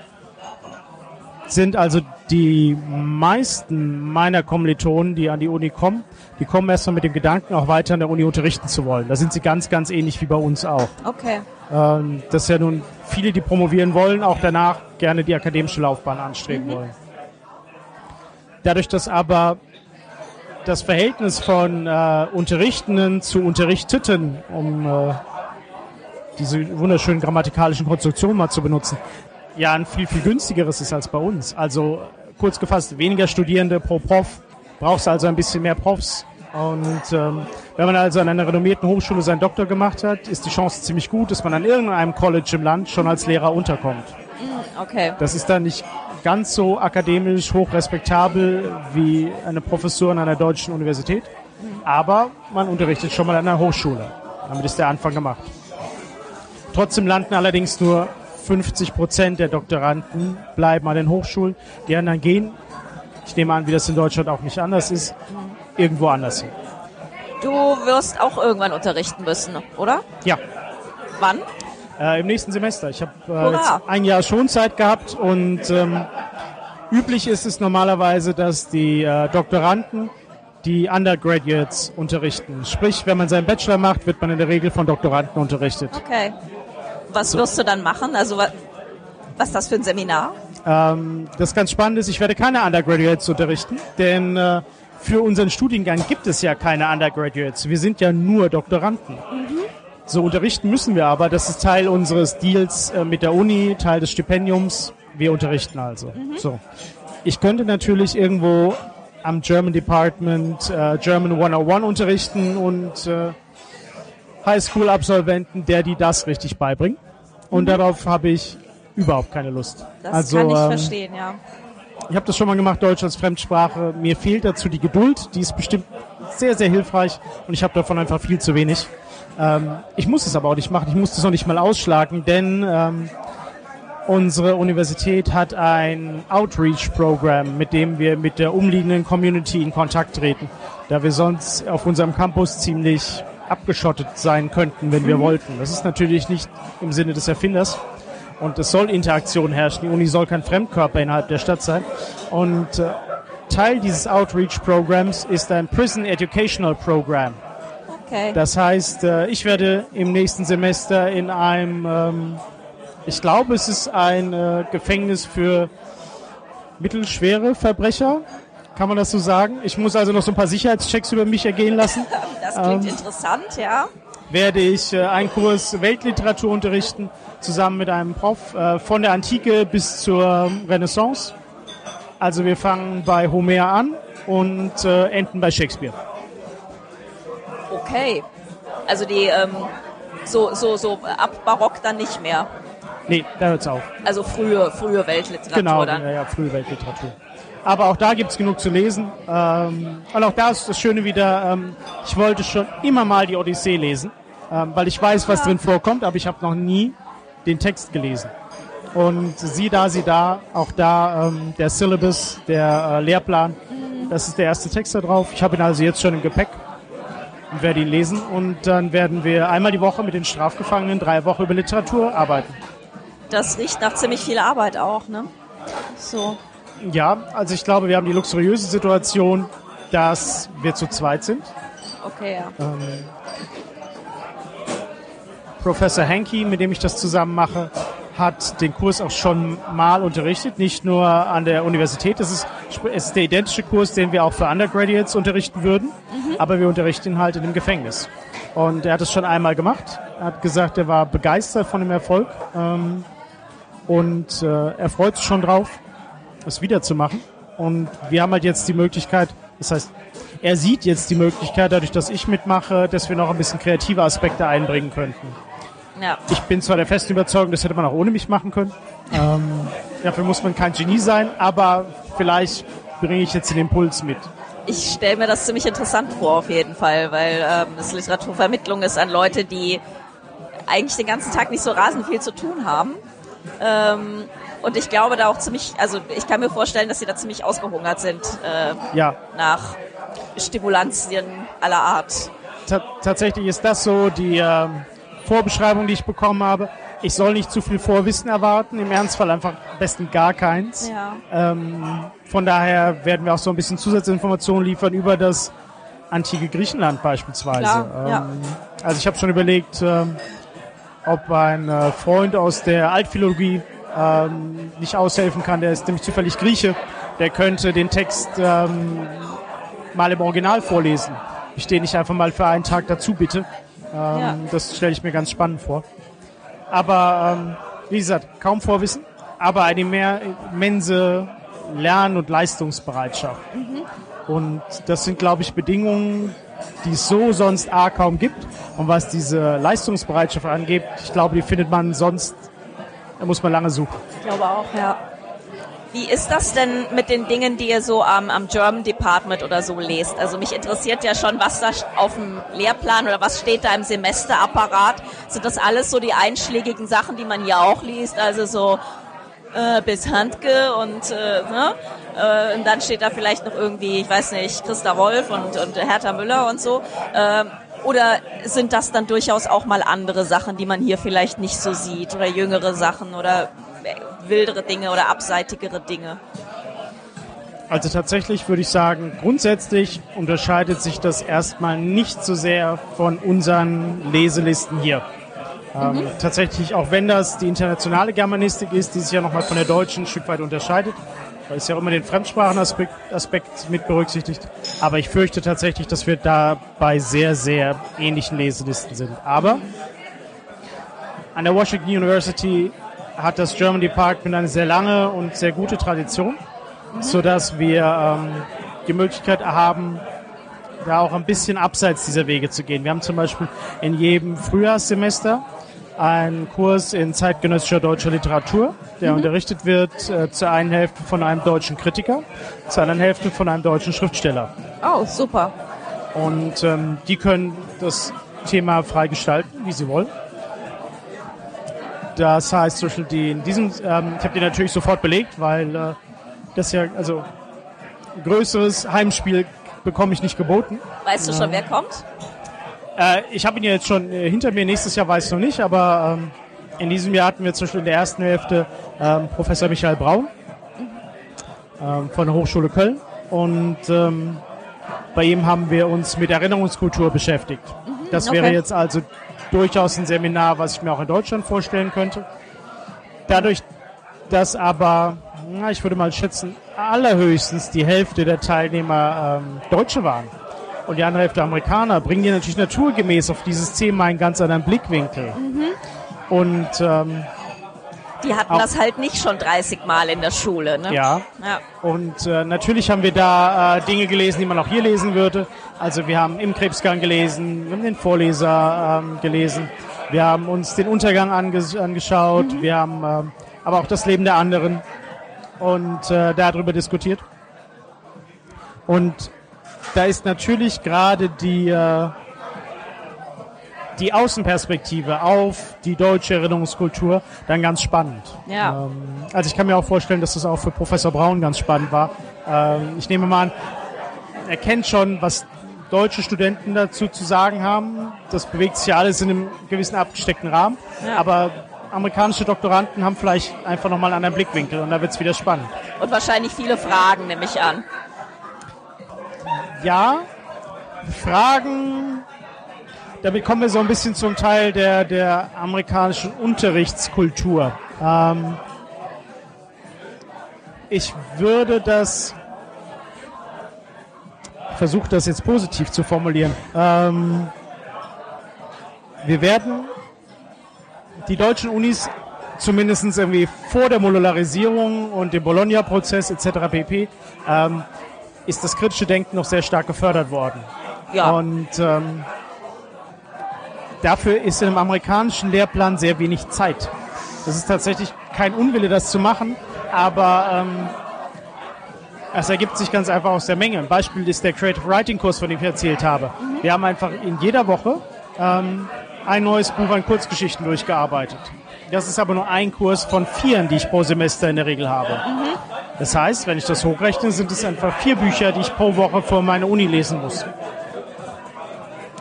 Speaker 1: sind also die meisten meiner Kommilitonen, die an die Uni kommen, die kommen erstmal mit dem Gedanken, auch weiter an der Uni unterrichten zu wollen. Da sind sie ganz, ganz ähnlich wie bei uns auch.
Speaker 2: Okay.
Speaker 1: Ähm, das ist ja nun viele, die promovieren wollen, auch danach gerne die akademische Laufbahn anstreben mhm. wollen. Dadurch, dass aber das Verhältnis von äh, Unterrichtenden zu Unterrichteten, um äh, diese wunderschönen grammatikalischen Konstruktionen mal zu benutzen, ja ein viel, viel günstigeres ist als bei uns. Also kurz gefasst, weniger Studierende pro Prof, brauchst also ein bisschen mehr Profs. Und ähm, wenn man also an einer renommierten Hochschule seinen Doktor gemacht hat, ist die Chance ziemlich gut, dass man an irgendeinem College im Land schon als Lehrer unterkommt.
Speaker 2: Mm, okay.
Speaker 1: Das ist dann nicht ganz so akademisch hochrespektabel wie eine Professur an einer deutschen Universität, aber man unterrichtet schon mal an einer Hochschule. Damit ist der Anfang gemacht. Trotzdem landen allerdings nur 50 Prozent der Doktoranden bleiben an den Hochschulen. Die anderen gehen, ich nehme an, wie das in Deutschland auch nicht anders ist, irgendwo anders hin.
Speaker 2: Du wirst auch irgendwann unterrichten müssen, oder?
Speaker 1: Ja.
Speaker 2: Wann?
Speaker 1: Äh, Im nächsten Semester. Ich habe äh, ein Jahr Schonzeit gehabt und ähm, üblich ist es normalerweise, dass die äh, Doktoranden die Undergraduates unterrichten. Sprich, wenn man seinen Bachelor macht, wird man in der Regel von Doktoranden unterrichtet.
Speaker 2: Okay. Was wirst du dann machen? Also was, was ist das für ein Seminar?
Speaker 1: Ähm, das ganz spannend ist, ich werde keine Undergraduates unterrichten, denn äh, für unseren Studiengang gibt es ja keine Undergraduates. Wir sind ja nur Doktoranden. Mhm. So unterrichten müssen wir aber. Das ist Teil unseres Deals äh, mit der Uni, Teil des Stipendiums. Wir unterrichten also. Mhm. So. Ich könnte natürlich irgendwo am German Department äh, German 101 unterrichten und äh, Highschool-Absolventen, der die das richtig beibringt. Und mhm. darauf habe ich überhaupt keine Lust.
Speaker 2: Das also, kann ich ähm, verstehen, ja.
Speaker 1: Ich habe das schon mal gemacht, Deutsch als Fremdsprache. Mir fehlt dazu die Geduld. Die ist bestimmt sehr, sehr hilfreich und ich habe davon einfach viel zu wenig. Ähm, ich muss es aber auch nicht machen. Ich muss das noch nicht mal ausschlagen, denn ähm, unsere Universität hat ein Outreach-Programm, mit dem wir mit der umliegenden Community in Kontakt treten, da wir sonst auf unserem Campus ziemlich abgeschottet sein könnten, wenn wir mhm. wollten. Das ist natürlich nicht im Sinne des Erfinders. Und es soll Interaktion herrschen. Die Uni soll kein Fremdkörper innerhalb der Stadt sein. Und äh, Teil dieses Outreach-Programms ist ein Prison Educational Program.
Speaker 2: Okay.
Speaker 1: Das heißt, äh, ich werde im nächsten Semester in einem, ähm, ich glaube, es ist ein äh, Gefängnis für mittelschwere Verbrecher. Kann man das so sagen? Ich muss also noch so ein paar Sicherheitschecks über mich ergehen lassen.
Speaker 2: Das klingt
Speaker 1: Ähm,
Speaker 2: interessant, ja.
Speaker 1: Werde ich äh, einen Kurs Weltliteratur unterrichten, zusammen mit einem Prof, äh, von der Antike bis zur Renaissance. Also wir fangen bei Homer an und äh, enden bei Shakespeare.
Speaker 2: Okay. Also die, ähm, so, so, so ab Barock dann nicht mehr.
Speaker 1: Nee, da hört's auf.
Speaker 2: Also frühe, frühe Weltliteratur
Speaker 1: Genau,
Speaker 2: dann.
Speaker 1: ja, ja, frühe Weltliteratur. Aber auch da gibt's genug zu lesen. Ähm, und auch da ist das Schöne wieder, ähm, ich wollte schon immer mal die Odyssee lesen, ähm, weil ich weiß, was
Speaker 2: Ja.
Speaker 1: drin vorkommt, aber ich habe noch nie den Text gelesen. Und sieh da, sieh da, auch da ähm, der Syllabus, der äh, Lehrplan, das ist der erste Text da drauf. Ich habe ihn also jetzt schon im Gepäck und werde ihn lesen. Und dann werden wir einmal die Woche mit den Strafgefangenen drei Wochen über Literatur arbeiten.
Speaker 2: Das riecht nach ziemlich viel Arbeit auch, ne? So.
Speaker 1: Ja, also ich glaube, wir haben die luxuriöse Situation, dass wir zu zweit sind.
Speaker 2: Okay, ja.
Speaker 1: Ähm, Professor Henke, mit dem ich das zusammen mache, hat den Kurs auch schon mal unterrichtet, nicht nur an der Universität. Es ist, es ist der identische Kurs, den wir auch für Undergraduates unterrichten würden, aber wir unterrichten ihn halt in dem Gefängnis. Und er hat es schon einmal gemacht. Er hat gesagt, er war begeistert von dem Erfolg ähm, und äh, er freut sich schon drauf, es wiederzumachen. Und wir haben halt jetzt die Möglichkeit, das heißt, er sieht jetzt die Möglichkeit, dadurch, dass ich mitmache, dass wir noch ein bisschen kreative Aspekte einbringen könnten.
Speaker 2: Ja.
Speaker 1: Ich bin zwar der festen Überzeugung, das hätte man auch ohne mich machen können. Ähm, dafür muss man kein Genie sein, aber vielleicht bringe ich jetzt den Impuls mit.
Speaker 2: Ich stelle mir das ziemlich interessant vor, auf jeden Fall, weil ähm, das Literaturvermittlung ist an Leute, die eigentlich den ganzen Tag nicht so rasend viel zu tun haben. Ähm, und ich glaube da auch ziemlich, also ich kann mir vorstellen, dass sie da ziemlich ausgehungert sind äh,
Speaker 1: Ja,
Speaker 2: nach Stimulantien aller Art.
Speaker 1: ta tatsächlich ist das so die ähm, Vorbeschreibung, die ich bekommen habe. Ich soll nicht zu viel Vorwissen erwarten, im Ernstfall einfach am besten gar keins.
Speaker 2: Ja.
Speaker 1: Ähm, von daher werden wir auch so ein bisschen Zusatzinformationen liefern über das antike Griechenland beispielsweise.
Speaker 2: Klar, ja.
Speaker 1: ähm, Also ich habe schon überlegt, ähm, ob ein äh, Freund aus der Altphilologie ähm, nicht aushelfen kann. Der ist nämlich zufällig Grieche. Der könnte den Text ähm, mal im Original vorlesen. Ich stehe nicht einfach mal für einen Tag dazu, bitte. Ähm,
Speaker 2: Ja.
Speaker 1: Das stelle ich mir ganz spannend vor. Aber ähm, wie gesagt, kaum Vorwissen, aber eine mehr immense Lern- und Leistungsbereitschaft. Und das sind, glaube ich, Bedingungen, die es so sonst A kaum gibt. Und was diese Leistungsbereitschaft angeht, ich glaube, die findet man sonst, da muss man lange suchen.
Speaker 2: Ich glaube auch, ja. Wie ist das denn mit den Dingen, die ihr so am, am German Department oder so lest? Also mich interessiert ja schon, was da auf dem Lehrplan oder was steht da im Semesterapparat. Sind das alles so die einschlägigen Sachen, die man hier auch liest? Also so äh, bis Handke und, äh, ne? äh, und dann steht da vielleicht noch irgendwie, ich weiß nicht, Christa Wolf und, und Hertha Müller und so. Ähm, oder sind das dann durchaus auch mal andere Sachen, die man hier vielleicht nicht so sieht oder jüngere Sachen oder wildere Dinge oder abseitigere Dinge?
Speaker 1: Also tatsächlich würde ich sagen, grundsätzlich unterscheidet sich das erstmal nicht so sehr von unseren Leselisten hier. Ähm, tatsächlich, auch wenn das die internationale Germanistik ist, die sich ja nochmal von der deutschen ein Stück weit unterscheidet, weil es ja auch immer den Fremdsprachenaspekt Aspekt mit berücksichtigt. Aber ich fürchte tatsächlich, dass wir da bei sehr, sehr ähnlichen Leselisten sind. Aber an der Washington University hat das German Department eine sehr lange und sehr gute Tradition, so dass wir ähm, die Möglichkeit haben, da auch ein bisschen abseits dieser Wege zu gehen. Wir haben zum Beispiel in jedem Frühjahrssemester einen Kurs in zeitgenössischer deutscher Literatur, der unterrichtet wird äh, zur einen Hälfte von einem deutschen Kritiker, zur anderen Hälfte von einem deutschen Schriftsteller.
Speaker 2: Oh, super.
Speaker 1: Und ähm, die können das Thema frei gestalten, wie sie wollen. Das heißt, zum Beispiel die in diesem, ähm, ich habe die natürlich sofort belegt, weil äh, das ja, also ein größeres Heimspiel bekomme ich nicht geboten.
Speaker 2: Weißt du schon, wer kommt?
Speaker 1: Äh, ich habe ihn ja jetzt schon äh, hinter mir, nächstes Jahr weiß ich noch nicht, aber ähm, in diesem Jahr hatten wir zum Beispiel in der ersten Hälfte ähm, Professor Michael Braun ähm, von der Hochschule Köln und ähm, bei ihm haben wir uns mit Erinnerungskultur beschäftigt. Das
Speaker 2: Okay.
Speaker 1: wäre jetzt also durchaus ein Seminar, was ich mir auch in Deutschland vorstellen könnte. Dadurch, dass aber, na, ich würde mal schätzen, allerhöchstens die Hälfte der Teilnehmer ähm, Deutsche waren und die andere Hälfte Amerikaner, bringen die natürlich naturgemäß auf dieses Thema einen ganz anderen Blickwinkel. Und ähm,
Speaker 2: Die hatten
Speaker 1: Auch-
Speaker 2: das halt nicht schon 30 Mal in der Schule, ne?
Speaker 1: ja,
Speaker 2: Ja.
Speaker 1: Und äh, natürlich haben wir da äh, Dinge gelesen, die man auch hier lesen würde. Also wir haben im Krebsgang gelesen, wir haben den Vorleser ähm, gelesen, wir haben uns den Untergang anges angeschaut, wir haben ähm, aber auch das Leben der anderen und äh, darüber diskutiert. Und da ist natürlich gerade die, äh, die Außenperspektive auf die deutsche Erinnerungskultur dann ganz spannend.
Speaker 2: Ja.
Speaker 1: Ähm, also ich kann mir auch vorstellen, dass das auch für Professor Braun ganz spannend war. Ähm, ich nehme mal an, er kennt schon, was deutsche Studenten dazu zu sagen haben. Das bewegt sich ja alles in einem gewissen abgesteckten Rahmen.
Speaker 2: Ja.
Speaker 1: Aber amerikanische Doktoranden haben vielleicht einfach nochmal einen anderen Blickwinkel und da wird es wieder spannend.
Speaker 2: Und wahrscheinlich viele Fragen, nehme ich an.
Speaker 1: Ja, Fragen, damit kommen wir so ein bisschen zum Teil der, der amerikanischen Unterrichtskultur. Ähm, ich würde das, versuche das jetzt positiv zu formulieren. Ähm, wir werden die deutschen Unis zumindest irgendwie vor der Modularisierung und dem Bologna-Prozess etc. pp. Ähm, ist das kritische Denken noch sehr stark gefördert worden.
Speaker 2: Ja.
Speaker 1: Und ähm, dafür ist in einem amerikanischen Lehrplan sehr wenig Zeit. Das ist tatsächlich kein Unwille, das zu machen, aber ähm, es ergibt sich ganz einfach aus der Menge. Ein Beispiel ist der Creative Writing Kurs, von dem ich erzählt habe. Wir haben einfach in jeder Woche ähm, ein neues Buch an Kurzgeschichten durchgearbeitet. Das ist aber nur ein Kurs von vieren, die ich pro Semester in der Regel habe. Das heißt, wenn ich das hochrechne, sind es einfach vier Bücher, die ich pro Woche vor meiner Uni lesen muss.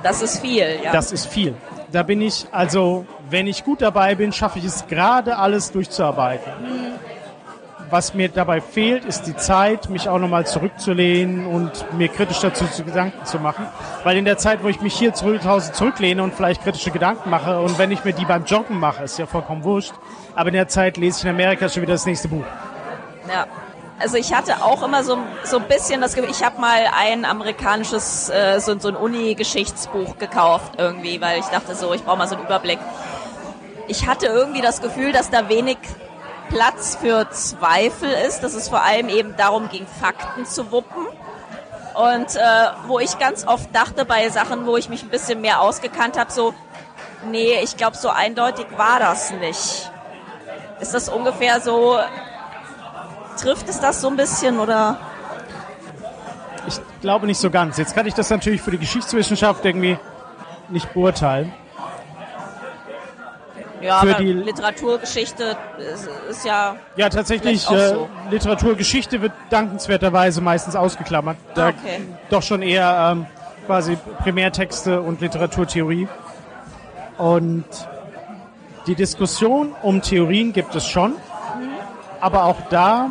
Speaker 2: Das ist viel, ja.
Speaker 1: Das ist viel. Da bin ich, also wenn ich gut dabei bin, schaffe ich es gerade alles durchzuarbeiten. Was mir dabei fehlt, ist die Zeit, mich auch nochmal zurückzulehnen und mir kritisch dazu zu Gedanken zu machen. Weil in der Zeit, wo ich mich hier zu Hause zurücklehne und vielleicht kritische Gedanken mache und wenn ich mir die beim Joggen mache, ist ja vollkommen wurscht. Aber in der Zeit lese ich in Amerika schon wieder das nächste Buch.
Speaker 2: Ja. Also ich hatte auch immer so, so ein bisschen das Gefühl, ich habe mal ein amerikanisches, äh, so, so ein Uni-Geschichtsbuch gekauft irgendwie, weil ich dachte so, ich brauche mal so einen Überblick. Ich hatte irgendwie das Gefühl, dass da wenig Platz für Zweifel ist, dass es vor allem eben darum ging, Fakten zu wuppen. Und äh, wo ich ganz oft dachte bei Sachen, wo ich mich ein bisschen mehr ausgekannt habe, so, nee, ich glaube, so eindeutig war das nicht. Ist das ungefähr so, trifft es das so ein bisschen oder?
Speaker 1: Ich glaube nicht so ganz. Jetzt kann ich das natürlich für die Geschichtswissenschaft irgendwie nicht beurteilen.
Speaker 2: Ja,
Speaker 1: Für die-
Speaker 2: Literaturgeschichte ist, ist ja,
Speaker 1: Ja, tatsächlich, äh,
Speaker 2: so.
Speaker 1: Literaturgeschichte wird dankenswerterweise meistens ausgeklammert. Da
Speaker 2: Okay.
Speaker 1: Doch schon eher ähm, quasi Primärtexte und Literaturtheorie. Und die Diskussion um Theorien gibt es schon, aber auch da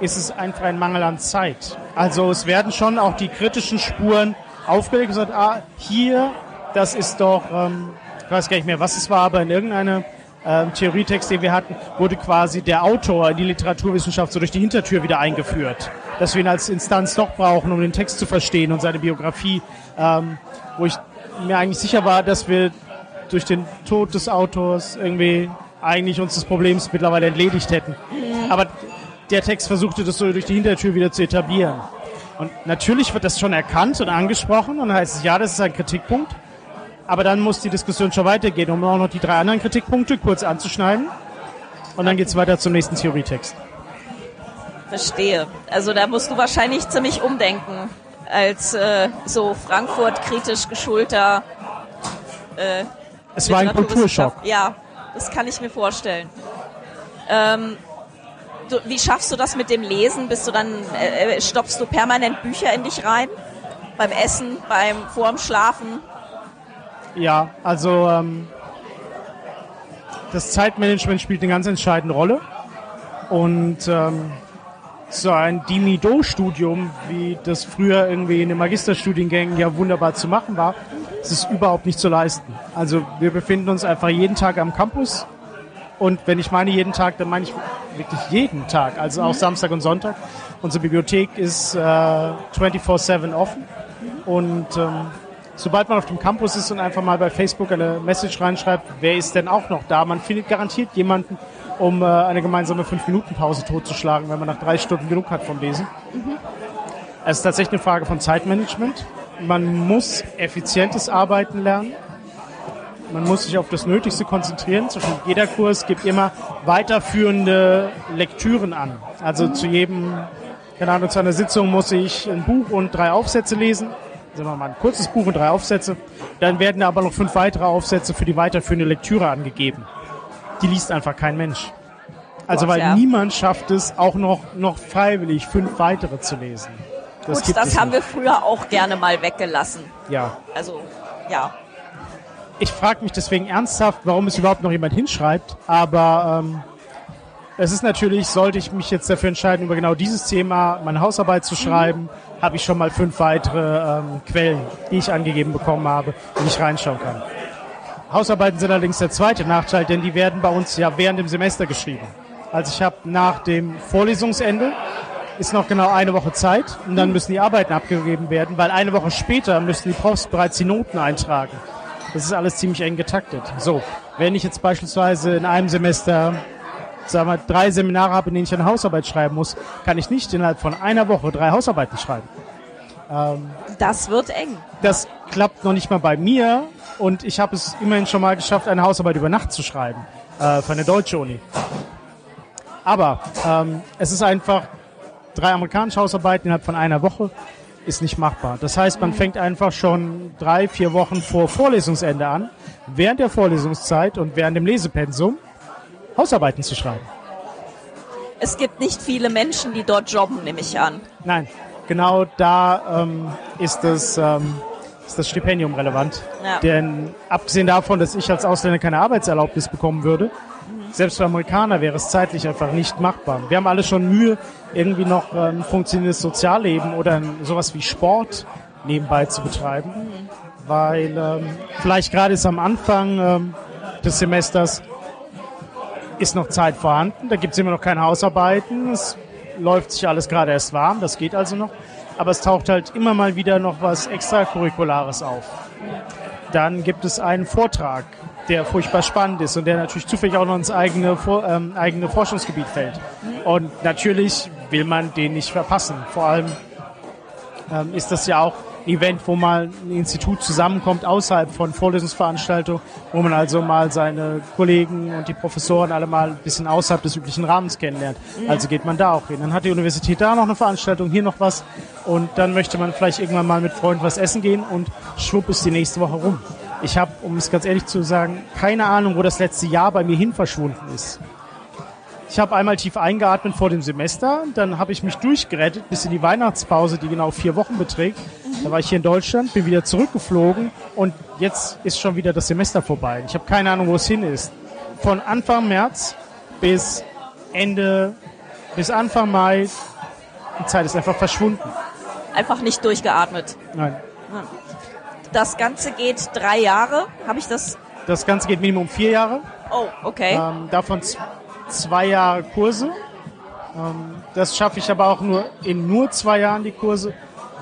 Speaker 1: ist es einfach ein Mangel an Zeit. Also es werden schon auch die kritischen Spuren aufgelegt und gesagt, ah, hier, das ist doch, ähm, weiß gar nicht mehr, was es war, aber in irgendeinem ähm, Theorietext, den wir hatten, wurde quasi der Autor in die Literaturwissenschaft so durch die Hintertür wieder eingeführt. Dass wir ihn als Instanz doch brauchen, um den Text zu verstehen und seine Biografie, ähm, wo ich mir eigentlich sicher war, dass wir durch den Tod des Autors irgendwie eigentlich uns des Problems mittlerweile entledigt hätten. Aber der Text versuchte das so durch die Hintertür wieder zu etablieren. Und natürlich wird das schon erkannt und angesprochen und dann heißt es, ja, das ist ein Kritikpunkt. Aber dann muss die Diskussion schon weitergehen, um auch noch die drei anderen Kritikpunkte kurz anzuschneiden. Und dann geht's weiter zum nächsten Theorietext.
Speaker 2: verstehe. Also da musst du wahrscheinlich ziemlich umdenken als äh, so Frankfurt kritisch geschulter äh,
Speaker 1: Es war ein Kulturschock.
Speaker 2: Ja, das kann ich mir vorstellen. Ähm, du, wie schaffst du das mit dem Lesen? Bist du dann, äh, äh, stopfst du permanent Bücher in dich rein? Beim Essen, beim vorm Schlafen?
Speaker 1: Ja, also ähm, das Zeitmanagement spielt eine ganz entscheidende Rolle. Und ähm, so ein Dimido-Studium, wie das früher irgendwie in den Magisterstudiengängen ja wunderbar zu machen war, Es ist überhaupt nicht zu leisten. Also wir befinden uns einfach jeden Tag am Campus. Und wenn ich meine jeden Tag, dann meine ich wirklich jeden Tag, also auch Samstag und Sonntag. Unsere Bibliothek ist äh, 24-7 offen. Und ähm, sobald man auf dem Campus ist und einfach mal bei Facebook eine Message reinschreibt, wer ist denn auch noch da? Man findet garantiert jemanden, um äh, eine gemeinsame 5-Minuten-Pause totzuschlagen, wenn man nach drei Stunden genug hat vom Lesen. Mhm. Es ist tatsächlich eine Frage von Zeitmanagement. Man muss effizientes Arbeiten lernen. Man muss sich auf das Nötigste konzentrieren. Zwischen jeder Kurs gibt immer weiterführende Lektüren an. Also zu jedem, keine Ahnung, zu einer Sitzung muss ich ein Buch und drei Aufsätze lesen sagen wir mal, ein kurzes Buch und drei Aufsätze. Dann werden aber noch fünf weitere Aufsätze für die weiterführende Lektüre angegeben. Die liest einfach kein Mensch. Also weil ja. niemand schafft es, auch noch, noch freiwillig fünf weitere zu lesen.
Speaker 2: Das Gut, das haben nicht. wir früher auch gerne mal weggelassen.
Speaker 1: Ja.
Speaker 2: Also, ja.
Speaker 1: Ich frage mich deswegen ernsthaft, warum es überhaupt noch jemand hinschreibt, aber ähm, es ist natürlich, sollte ich mich jetzt dafür entscheiden, über genau dieses Thema meine Hausarbeit zu schreiben, habe ich schon mal fünf weitere ähm, Quellen, die ich angegeben bekommen habe, die ich reinschauen kann. Hausarbeiten sind allerdings der zweite Nachteil, denn die werden bei uns ja während dem Semester geschrieben. Also ich habe nach dem Vorlesungsende ist noch genau eine Woche Zeit und dann müssen die Arbeiten abgegeben werden, weil eine Woche später müssen die Profs bereits die Noten eintragen. Das ist alles ziemlich eng getaktet. So, wenn ich jetzt beispielsweise in einem Semester sagen wir, drei Seminare habe, in denen ich eine Hausarbeit schreiben muss, kann ich nicht innerhalb von einer Woche drei Hausarbeiten schreiben.
Speaker 2: Ähm, das wird eng.
Speaker 1: Das klappt noch nicht mal bei mir und ich habe es immerhin schon mal geschafft, eine Hausarbeit über Nacht zu schreiben äh, für eine deutsche Uni. Aber ähm, es ist einfach drei amerikanische Hausarbeiten innerhalb von einer Woche ist nicht machbar. Das heißt, man fängt einfach schon drei, vier Wochen vor Vorlesungsende an, während der Vorlesungszeit und während dem Lesepensum Hausarbeiten zu schreiben.
Speaker 2: Es gibt nicht viele Menschen, die dort jobben, nehme ich an.
Speaker 1: Nein, genau da ähm, ist, das, ähm, ist das Stipendium relevant. Ja. Denn abgesehen davon, dass ich als Ausländer keine Arbeitserlaubnis bekommen würde, mhm. selbst für Amerikaner wäre es zeitlich einfach nicht machbar. Wir haben alle schon Mühe, irgendwie noch ein funktionierendes Sozialleben oder sowas wie Sport nebenbei zu betreiben. Mhm. Weil ähm, vielleicht gerade ist am Anfang ähm, des Semesters ist noch Zeit vorhanden. Da gibt es immer noch keine Hausarbeiten. Es läuft sich alles gerade erst warm. Das geht also noch. Aber es taucht halt immer mal wieder noch was Extracurriculares auf. Dann gibt es einen Vortrag, der furchtbar spannend ist und der natürlich zufällig auch noch ins eigene, ähm, eigene Forschungsgebiet fällt. Und natürlich will man den nicht verpassen. Vor allem ähm, ist das ja auch Event, wo mal ein Institut zusammenkommt außerhalb von Vorlesungsveranstaltungen, wo man also mal seine Kollegen und die Professoren alle mal ein bisschen außerhalb des üblichen Rahmens kennenlernt. Mhm. Also geht man da auch hin. Dann hat die Universität da noch eine Veranstaltung, hier noch was und dann möchte man vielleicht irgendwann mal mit Freunden was essen gehen und schwupp ist die nächste Woche rum. Ich habe, um es ganz ehrlich zu sagen, keine Ahnung, wo das letzte Jahr bei mir hin verschwunden ist. Ich habe einmal tief eingeatmet vor dem Semester, dann habe ich mich durchgerettet bis in die Weihnachtspause, die genau vier Wochen beträgt. Da war ich hier in Deutschland, bin wieder zurückgeflogen und jetzt ist schon wieder das Semester vorbei. Ich habe keine Ahnung, wo es hin ist. Von Anfang März bis Ende, bis Anfang Mai, die Zeit ist einfach verschwunden.
Speaker 2: Einfach nicht durchgeatmet.
Speaker 1: Nein.
Speaker 2: Das Ganze geht drei Jahre. Habe ich das?
Speaker 1: Das Ganze geht Minimum vier Jahre.
Speaker 2: Oh, okay.
Speaker 1: Ähm, davon zwei Jahre Kurse. Ähm, das schaffe ich aber auch nur in nur zwei Jahren die Kurse,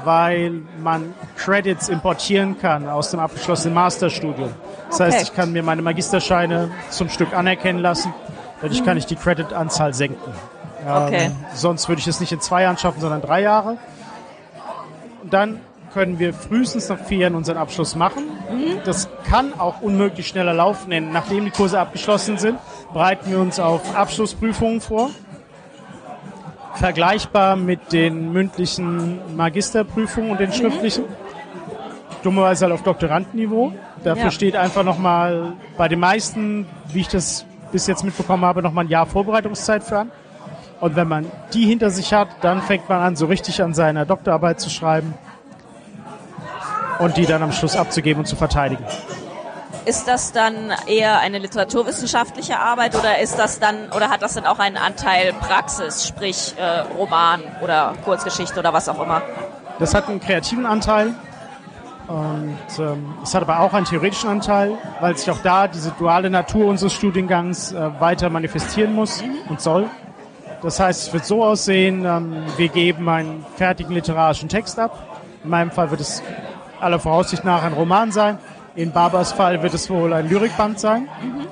Speaker 1: weil man Credits importieren kann aus dem abgeschlossenen Masterstudium. Das okay. heißt, ich kann mir meine Magisterscheine zum Stück anerkennen lassen. Dadurch mhm. kann ich die Credit-Anzahl senken. Ähm, okay. sonst würde ich es nicht in zwei Jahren schaffen, sondern drei Jahre. Und dann können wir frühestens nach vier Jahren unseren Abschluss machen. Mhm. Das kann auch unmöglich schneller laufen, denn nachdem die Kurse abgeschlossen sind, bereiten wir uns auf Abschlussprüfungen vor. Vergleichbar mit den mündlichen Magisterprüfungen und den mhm. schriftlichen. Dummerweise halt auf Doktorandenniveau. Dafür ja. steht einfach nochmal bei den meisten, wie ich das bis jetzt mitbekommen habe, nochmal ein Jahr Vorbereitungszeit für an. Und wenn man die hinter sich hat, dann fängt man an, so richtig an seiner Doktorarbeit zu schreiben und die dann am Schluss abzugeben und zu verteidigen.
Speaker 2: Ist das dann eher eine literaturwissenschaftliche Arbeit oder ist das dann oder hat das dann auch einen Anteil Praxis, sprich äh, Roman oder Kurzgeschichte oder was auch immer?
Speaker 1: Das hat einen kreativen Anteil. Und ähm, es hat aber auch einen theoretischen Anteil, weil sich auch da diese duale Natur unseres Studiengangs äh, weiter manifestieren muss und soll. Das heißt, es wird so aussehen, ähm, wir geben einen fertigen literarischen Text ab. In meinem Fall wird es aller Voraussicht nach ein Roman sein. In Barbers Fall wird es wohl ein Lyrikband sein.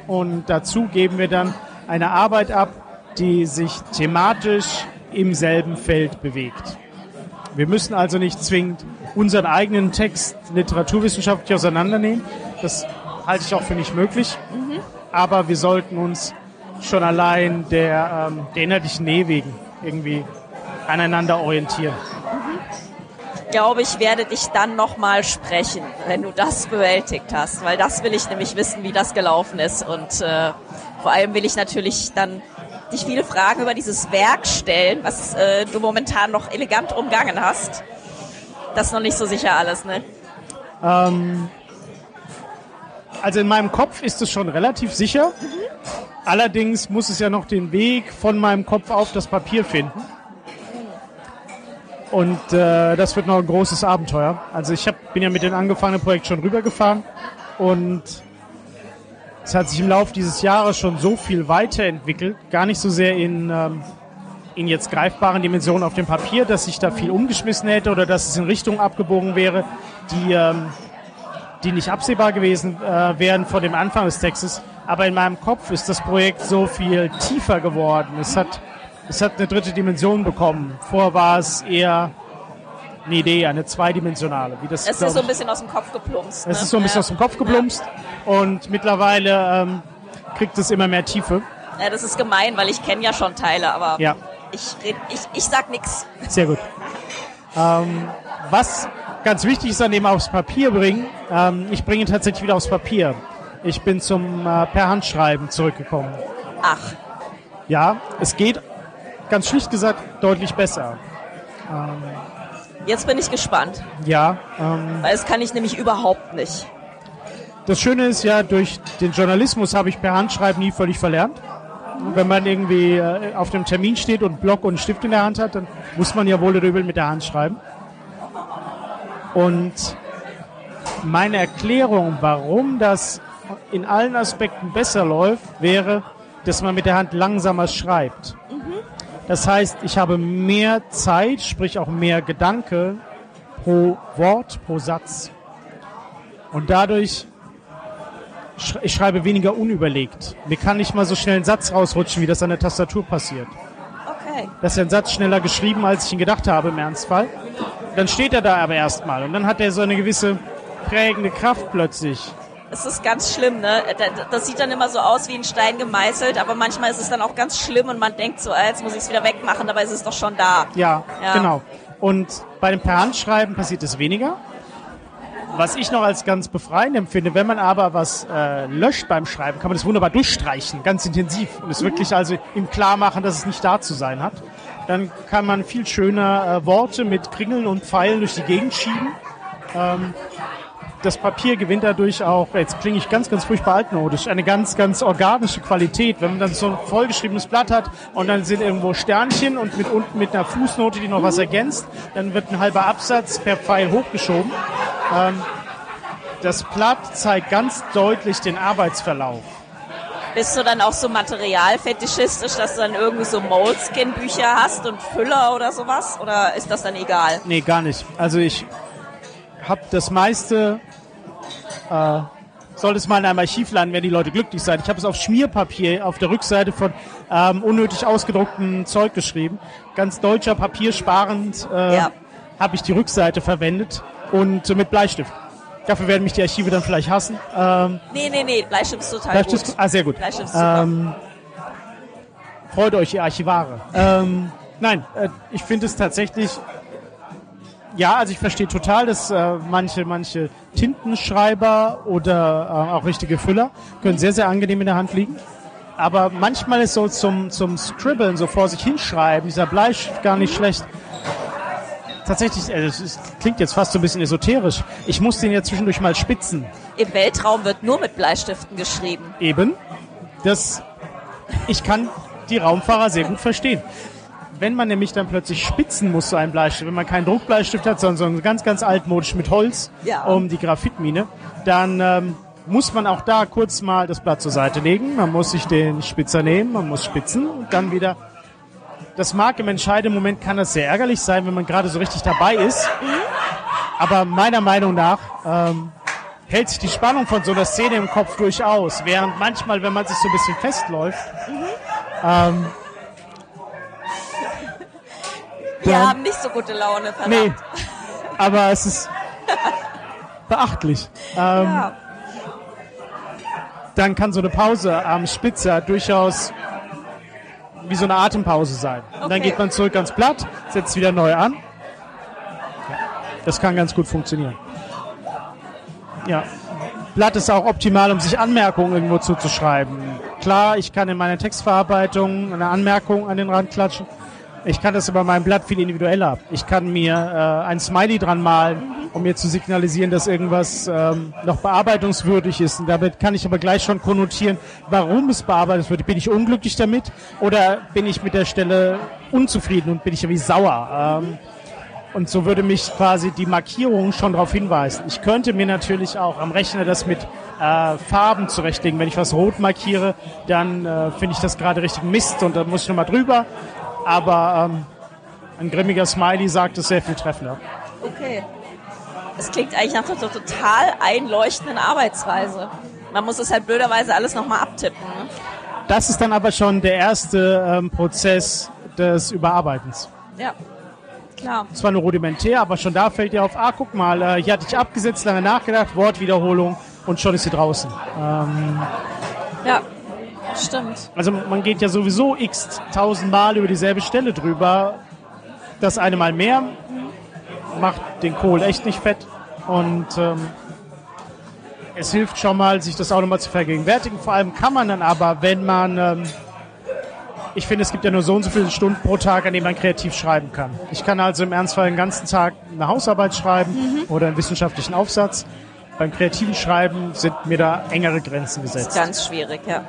Speaker 1: Und dazu geben wir dann eine Arbeit ab, die sich thematisch im selben Feld bewegt. Wir müssen also nicht zwingend unseren eigenen Text literaturwissenschaftlich auseinandernehmen. Das halte ich auch für nicht möglich. Aber wir sollten uns schon allein der, ähm, der inhaltlichen Nähe wegen irgendwie aneinander orientieren.
Speaker 2: Ich glaube, ich werde dich dann nochmal sprechen, wenn du das bewältigt hast, weil das will ich nämlich wissen, wie das gelaufen ist. Und äh, vor allem will ich natürlich dann dich viele Fragen über dieses Werk stellen, was äh, du momentan noch elegant umgangen hast. Das ist noch nicht so sicher alles, ne?
Speaker 1: Ähm, also in meinem Kopf ist es schon relativ sicher. Allerdings muss es ja noch den Weg von meinem Kopf auf das Papier finden. Und äh, das wird noch ein großes Abenteuer. Also ich hab, bin ja mit dem angefangenen Projekt schon rübergefahren und es hat sich im Laufe dieses Jahres schon so viel weiterentwickelt, gar nicht so sehr in, ähm, in jetzt greifbaren Dimensionen auf dem Papier, dass ich da viel umgeschmissen hätte oder dass es in Richtungen abgebogen wäre, die, ähm, die nicht absehbar gewesen äh, wären vor dem Anfang des Textes. Aber in meinem Kopf ist das Projekt so viel tiefer geworden. Es hat, es hat eine dritte Dimension bekommen. Vorher war es eher eine Idee, eine zweidimensionale. Wie das,
Speaker 2: Es ist so ein bisschen aus dem Kopf geplumpst.
Speaker 1: es
Speaker 2: ne?
Speaker 1: ist so ein bisschen
Speaker 2: ja.
Speaker 1: aus dem Kopf geplumpst und mittlerweile ähm, kriegt es immer mehr Tiefe.
Speaker 2: Ja, das ist gemein, weil ich kenne ja schon Teile, aber
Speaker 1: Ja.
Speaker 2: ich, red, ich, ich sag nix.
Speaker 1: Sehr gut. Ähm, was ganz wichtig ist an dem aufs Papier bringen, ähm, ich bringe tatsächlich wieder aufs Papier. Ich bin zum äh, per Handschreiben zurückgekommen.
Speaker 2: Ach,
Speaker 1: Ja, es geht ganz schlicht gesagt deutlich besser.
Speaker 2: jetzt bin ich gespannt,
Speaker 1: Ja, ähm,
Speaker 2: weil das kann ich nämlich überhaupt nicht.
Speaker 1: das Schöne ist ja, durch den Journalismus habe ich per Handschreiben nie völlig verlernt. Und Wenn man irgendwie äh, auf dem Termin steht und Block und Stift in der Hand hat, dann muss man ja wohl oder übel mit der Hand schreiben. Und meine Erklärung, warum das in allen Aspekten besser läuft, wäre, dass man mit der Hand langsamer schreibt. Das heißt, ich habe mehr Zeit, sprich auch mehr Gedanke pro Wort, pro Satz. Und dadurch, ich schreibe weniger unüberlegt. Mir kann nicht mal so schnell ein Satz rausrutschen, wie das an der Tastatur passiert.
Speaker 2: Okay.
Speaker 1: Das ist ein Satz schneller geschrieben, als ich ihn gedacht habe im Ernstfall. Dann steht er da aber erstmal und dann hat er so eine gewisse prägende Kraft plötzlich.
Speaker 2: Es ist ganz schlimm, ne? Da- Das sieht dann immer so aus wie ein Stein gemeißelt, aber manchmal ist es dann auch ganz schlimm und man denkt so, ah, jetzt muss ich es wieder wegmachen, dabei ist es doch schon da.
Speaker 1: Ja,
Speaker 2: Ja.
Speaker 1: genau. Und bei dem Per Handschreiben passiert es weniger. Was ich noch als ganz befreiend empfinde, wenn man aber was äh, löscht beim Schreiben, kann man das wunderbar durchstreichen, ganz intensiv. Und es wirklich also ihm klar machen, dass es nicht da zu sein hat. Dann kann man viel schöner äh, Worte mit Kringeln und Pfeilen durch die Gegend schieben. Ähm, das Papier gewinnt dadurch auch, jetzt klinge ich ganz, ganz furchtbar altmodisch, eine ganz, ganz organische Qualität. Wenn man dann so ein vollgeschriebenes Blatt hat und dann sind irgendwo Sternchen und mit unten mit einer Fußnote, die noch was ergänzt, dann wird ein halber Absatz per Pfeil hochgeschoben. Ähm, das Blatt zeigt ganz deutlich den Arbeitsverlauf.
Speaker 2: Bist du dann auch so materialfetischistisch, dass du dann irgendwie so Moleskin-Bücher hast und Füller oder sowas? Oder ist das dann egal?
Speaker 1: Nee, gar nicht. Also ich habe das meiste, äh, sollte es mal in einem Archiv landen, werden die Leute glücklich sein. Ich habe es auf Schmierpapier auf der Rückseite von ähm, unnötig ausgedrucktem Zeug geschrieben. Ganz deutscher papiersparend äh,
Speaker 2: Ja.
Speaker 1: habe ich die Rückseite verwendet und äh, mit Bleistift. Dafür werden mich die Archive dann vielleicht hassen. Ähm,
Speaker 2: Nee, nee, nee, Bleistift ist total
Speaker 1: Bleistift,
Speaker 2: gut.
Speaker 1: ah, sehr gut.
Speaker 2: Bleistift ist super.
Speaker 1: Ähm, freut euch, ihr Archivare. Ähm, nein, äh, ich finde es tatsächlich. Ja, also ich verstehe total, dass äh, manche, manche Tintenschreiber oder äh, auch richtige Füller können sehr, sehr angenehm in der Hand liegen. Aber manchmal ist so zum, zum Scribbeln, so vor sich hinschreiben, dieser Bleistift gar nicht schlecht. Tatsächlich, äh, es ist- klingt jetzt fast so ein bisschen esoterisch. Ich muss den ja zwischendurch mal spitzen.
Speaker 2: Im Weltraum wird nur mit Bleistiften geschrieben.
Speaker 1: Eben. Das, ich kann die Raumfahrer sehr gut verstehen. Wenn man nämlich dann plötzlich spitzen muss, so ein Bleistift, wenn man keinen Druckbleistift hat, sondern so einen ganz, ganz altmodisch mit Holz
Speaker 2: Ja.
Speaker 1: um die Graphitmine, dann ähm, muss man auch da kurz mal das Blatt zur Seite legen. Man muss sich den Spitzer nehmen, man muss spitzen und dann wieder. Das mag im entscheidenden Moment kann das sehr ärgerlich sein, wenn man gerade so richtig dabei ist. Aber meiner Meinung nach ähm, hält sich die Spannung von so einer Szene im Kopf durchaus. Während manchmal, wenn man sich so ein bisschen festläuft, ähm,
Speaker 2: Wir
Speaker 1: Dann-
Speaker 2: haben nicht so gute Laune, verdammt.
Speaker 1: nee, aber es ist beachtlich. Ähm,
Speaker 2: Ja.
Speaker 1: Dann kann so eine Pause am Spitzer durchaus wie so eine Atempause sein. Und dann
Speaker 2: Okay.
Speaker 1: geht man zurück ans Blatt, setzt wieder neu an. Das kann ganz gut funktionieren. Ja. Blatt ist auch optimal, um sich Anmerkungen irgendwo zuzuschreiben. Klar, ich kann in meiner Textverarbeitung eine Anmerkung an den Rand klatschen. Ich kann das über meinem Blatt viel individueller. Ich kann mir äh, ein Smiley dran malen, um mir zu signalisieren, dass irgendwas ähm, noch bearbeitungswürdig ist. Und damit kann ich aber gleich schon konnotieren, warum es bearbeitet wird. Bin ich unglücklich damit oder bin ich mit der Stelle unzufrieden und bin ich irgendwie sauer? Ähm, und so würde mich quasi die Markierung schon darauf hinweisen. Ich könnte mir natürlich auch am Rechner das mit äh, Farben zurechtlegen. Wenn ich was rot markiere, dann äh, finde ich das gerade richtig Mist und dann muss ich nochmal drüber. Aber ähm, ein grimmiger Smiley sagt es sehr viel treffender.
Speaker 2: Okay. Es klingt eigentlich nach einer total einleuchtenden Arbeitsweise. Man muss es halt blöderweise alles nochmal abtippen. Ne?
Speaker 1: Das ist dann aber schon der erste ähm, Prozess des Überarbeitens.
Speaker 2: Ja, klar.
Speaker 1: Zwar nur rudimentär, aber schon da fällt dir auf, ah, guck mal, äh, hier hatte ich abgesetzt, lange nachgedacht, Wortwiederholung und schon ist sie draußen. Ähm,
Speaker 2: Ja, stimmt.
Speaker 1: Also man geht ja sowieso x tausend Mal über dieselbe Stelle drüber. Das eine Mal mehr macht den Kohl echt nicht fett. Und ähm, es hilft schon mal, sich das auch nochmal zu vergegenwärtigen. Vor allem kann man dann aber, wenn man... Ähm, ich finde, es gibt ja nur so und so viele Stunden pro Tag, an denen man kreativ schreiben kann. Ich kann also im Ernstfall den ganzen Tag eine Hausarbeit schreiben oder einen wissenschaftlichen Aufsatz. Beim kreativen Schreiben sind mir da engere Grenzen gesetzt.
Speaker 2: Ganz schwierig, ja.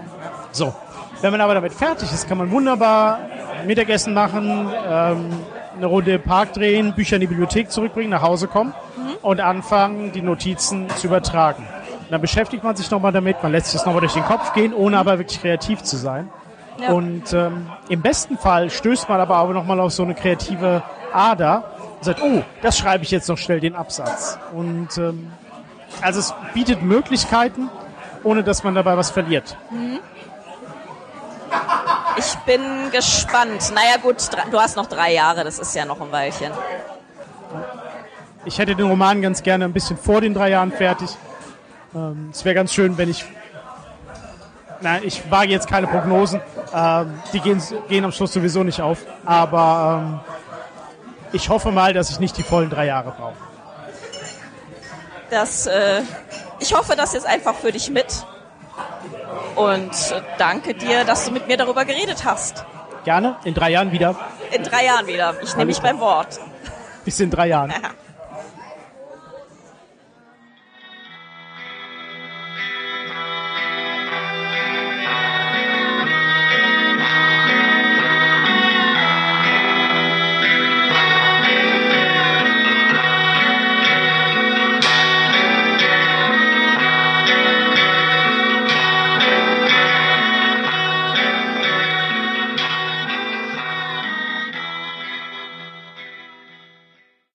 Speaker 1: So, wenn man aber damit fertig ist, kann man wunderbar Mittagessen machen, ähm, eine Runde im Park drehen, Bücher in die Bibliothek zurückbringen, nach Hause kommen und anfangen, die Notizen zu übertragen. Und dann beschäftigt man sich nochmal damit, man lässt sich das nochmal durch den Kopf gehen, ohne aber wirklich kreativ zu sein.
Speaker 2: Ja.
Speaker 1: Und ähm, im besten Fall stößt man aber auch nochmal auf so eine kreative Ader und sagt, oh, das schreibe ich jetzt noch schnell den Absatz. Und ähm, also es bietet Möglichkeiten, ohne dass man dabei was verliert.
Speaker 2: Ich bin gespannt. Naja gut, du hast noch drei Jahre, das ist ja noch ein Weilchen.
Speaker 1: Ich hätte den Roman ganz gerne ein bisschen vor den drei Jahren fertig. Ähm, es wäre ganz schön, wenn ich. Nein, ich wage jetzt keine Prognosen. Ähm, die gehen, gehen am Schluss sowieso nicht auf. Aber ähm, ich hoffe mal, dass ich nicht die vollen drei Jahre brauche.
Speaker 2: Das, äh, ich hoffe das jetzt einfach für dich mit. Und danke dir, dass du mit mir darüber geredet hast.
Speaker 1: Gerne, in drei Jahren wieder.
Speaker 2: In drei Jahren wieder. Ich nehme mich beim Wort.
Speaker 1: Bis in drei Jahren.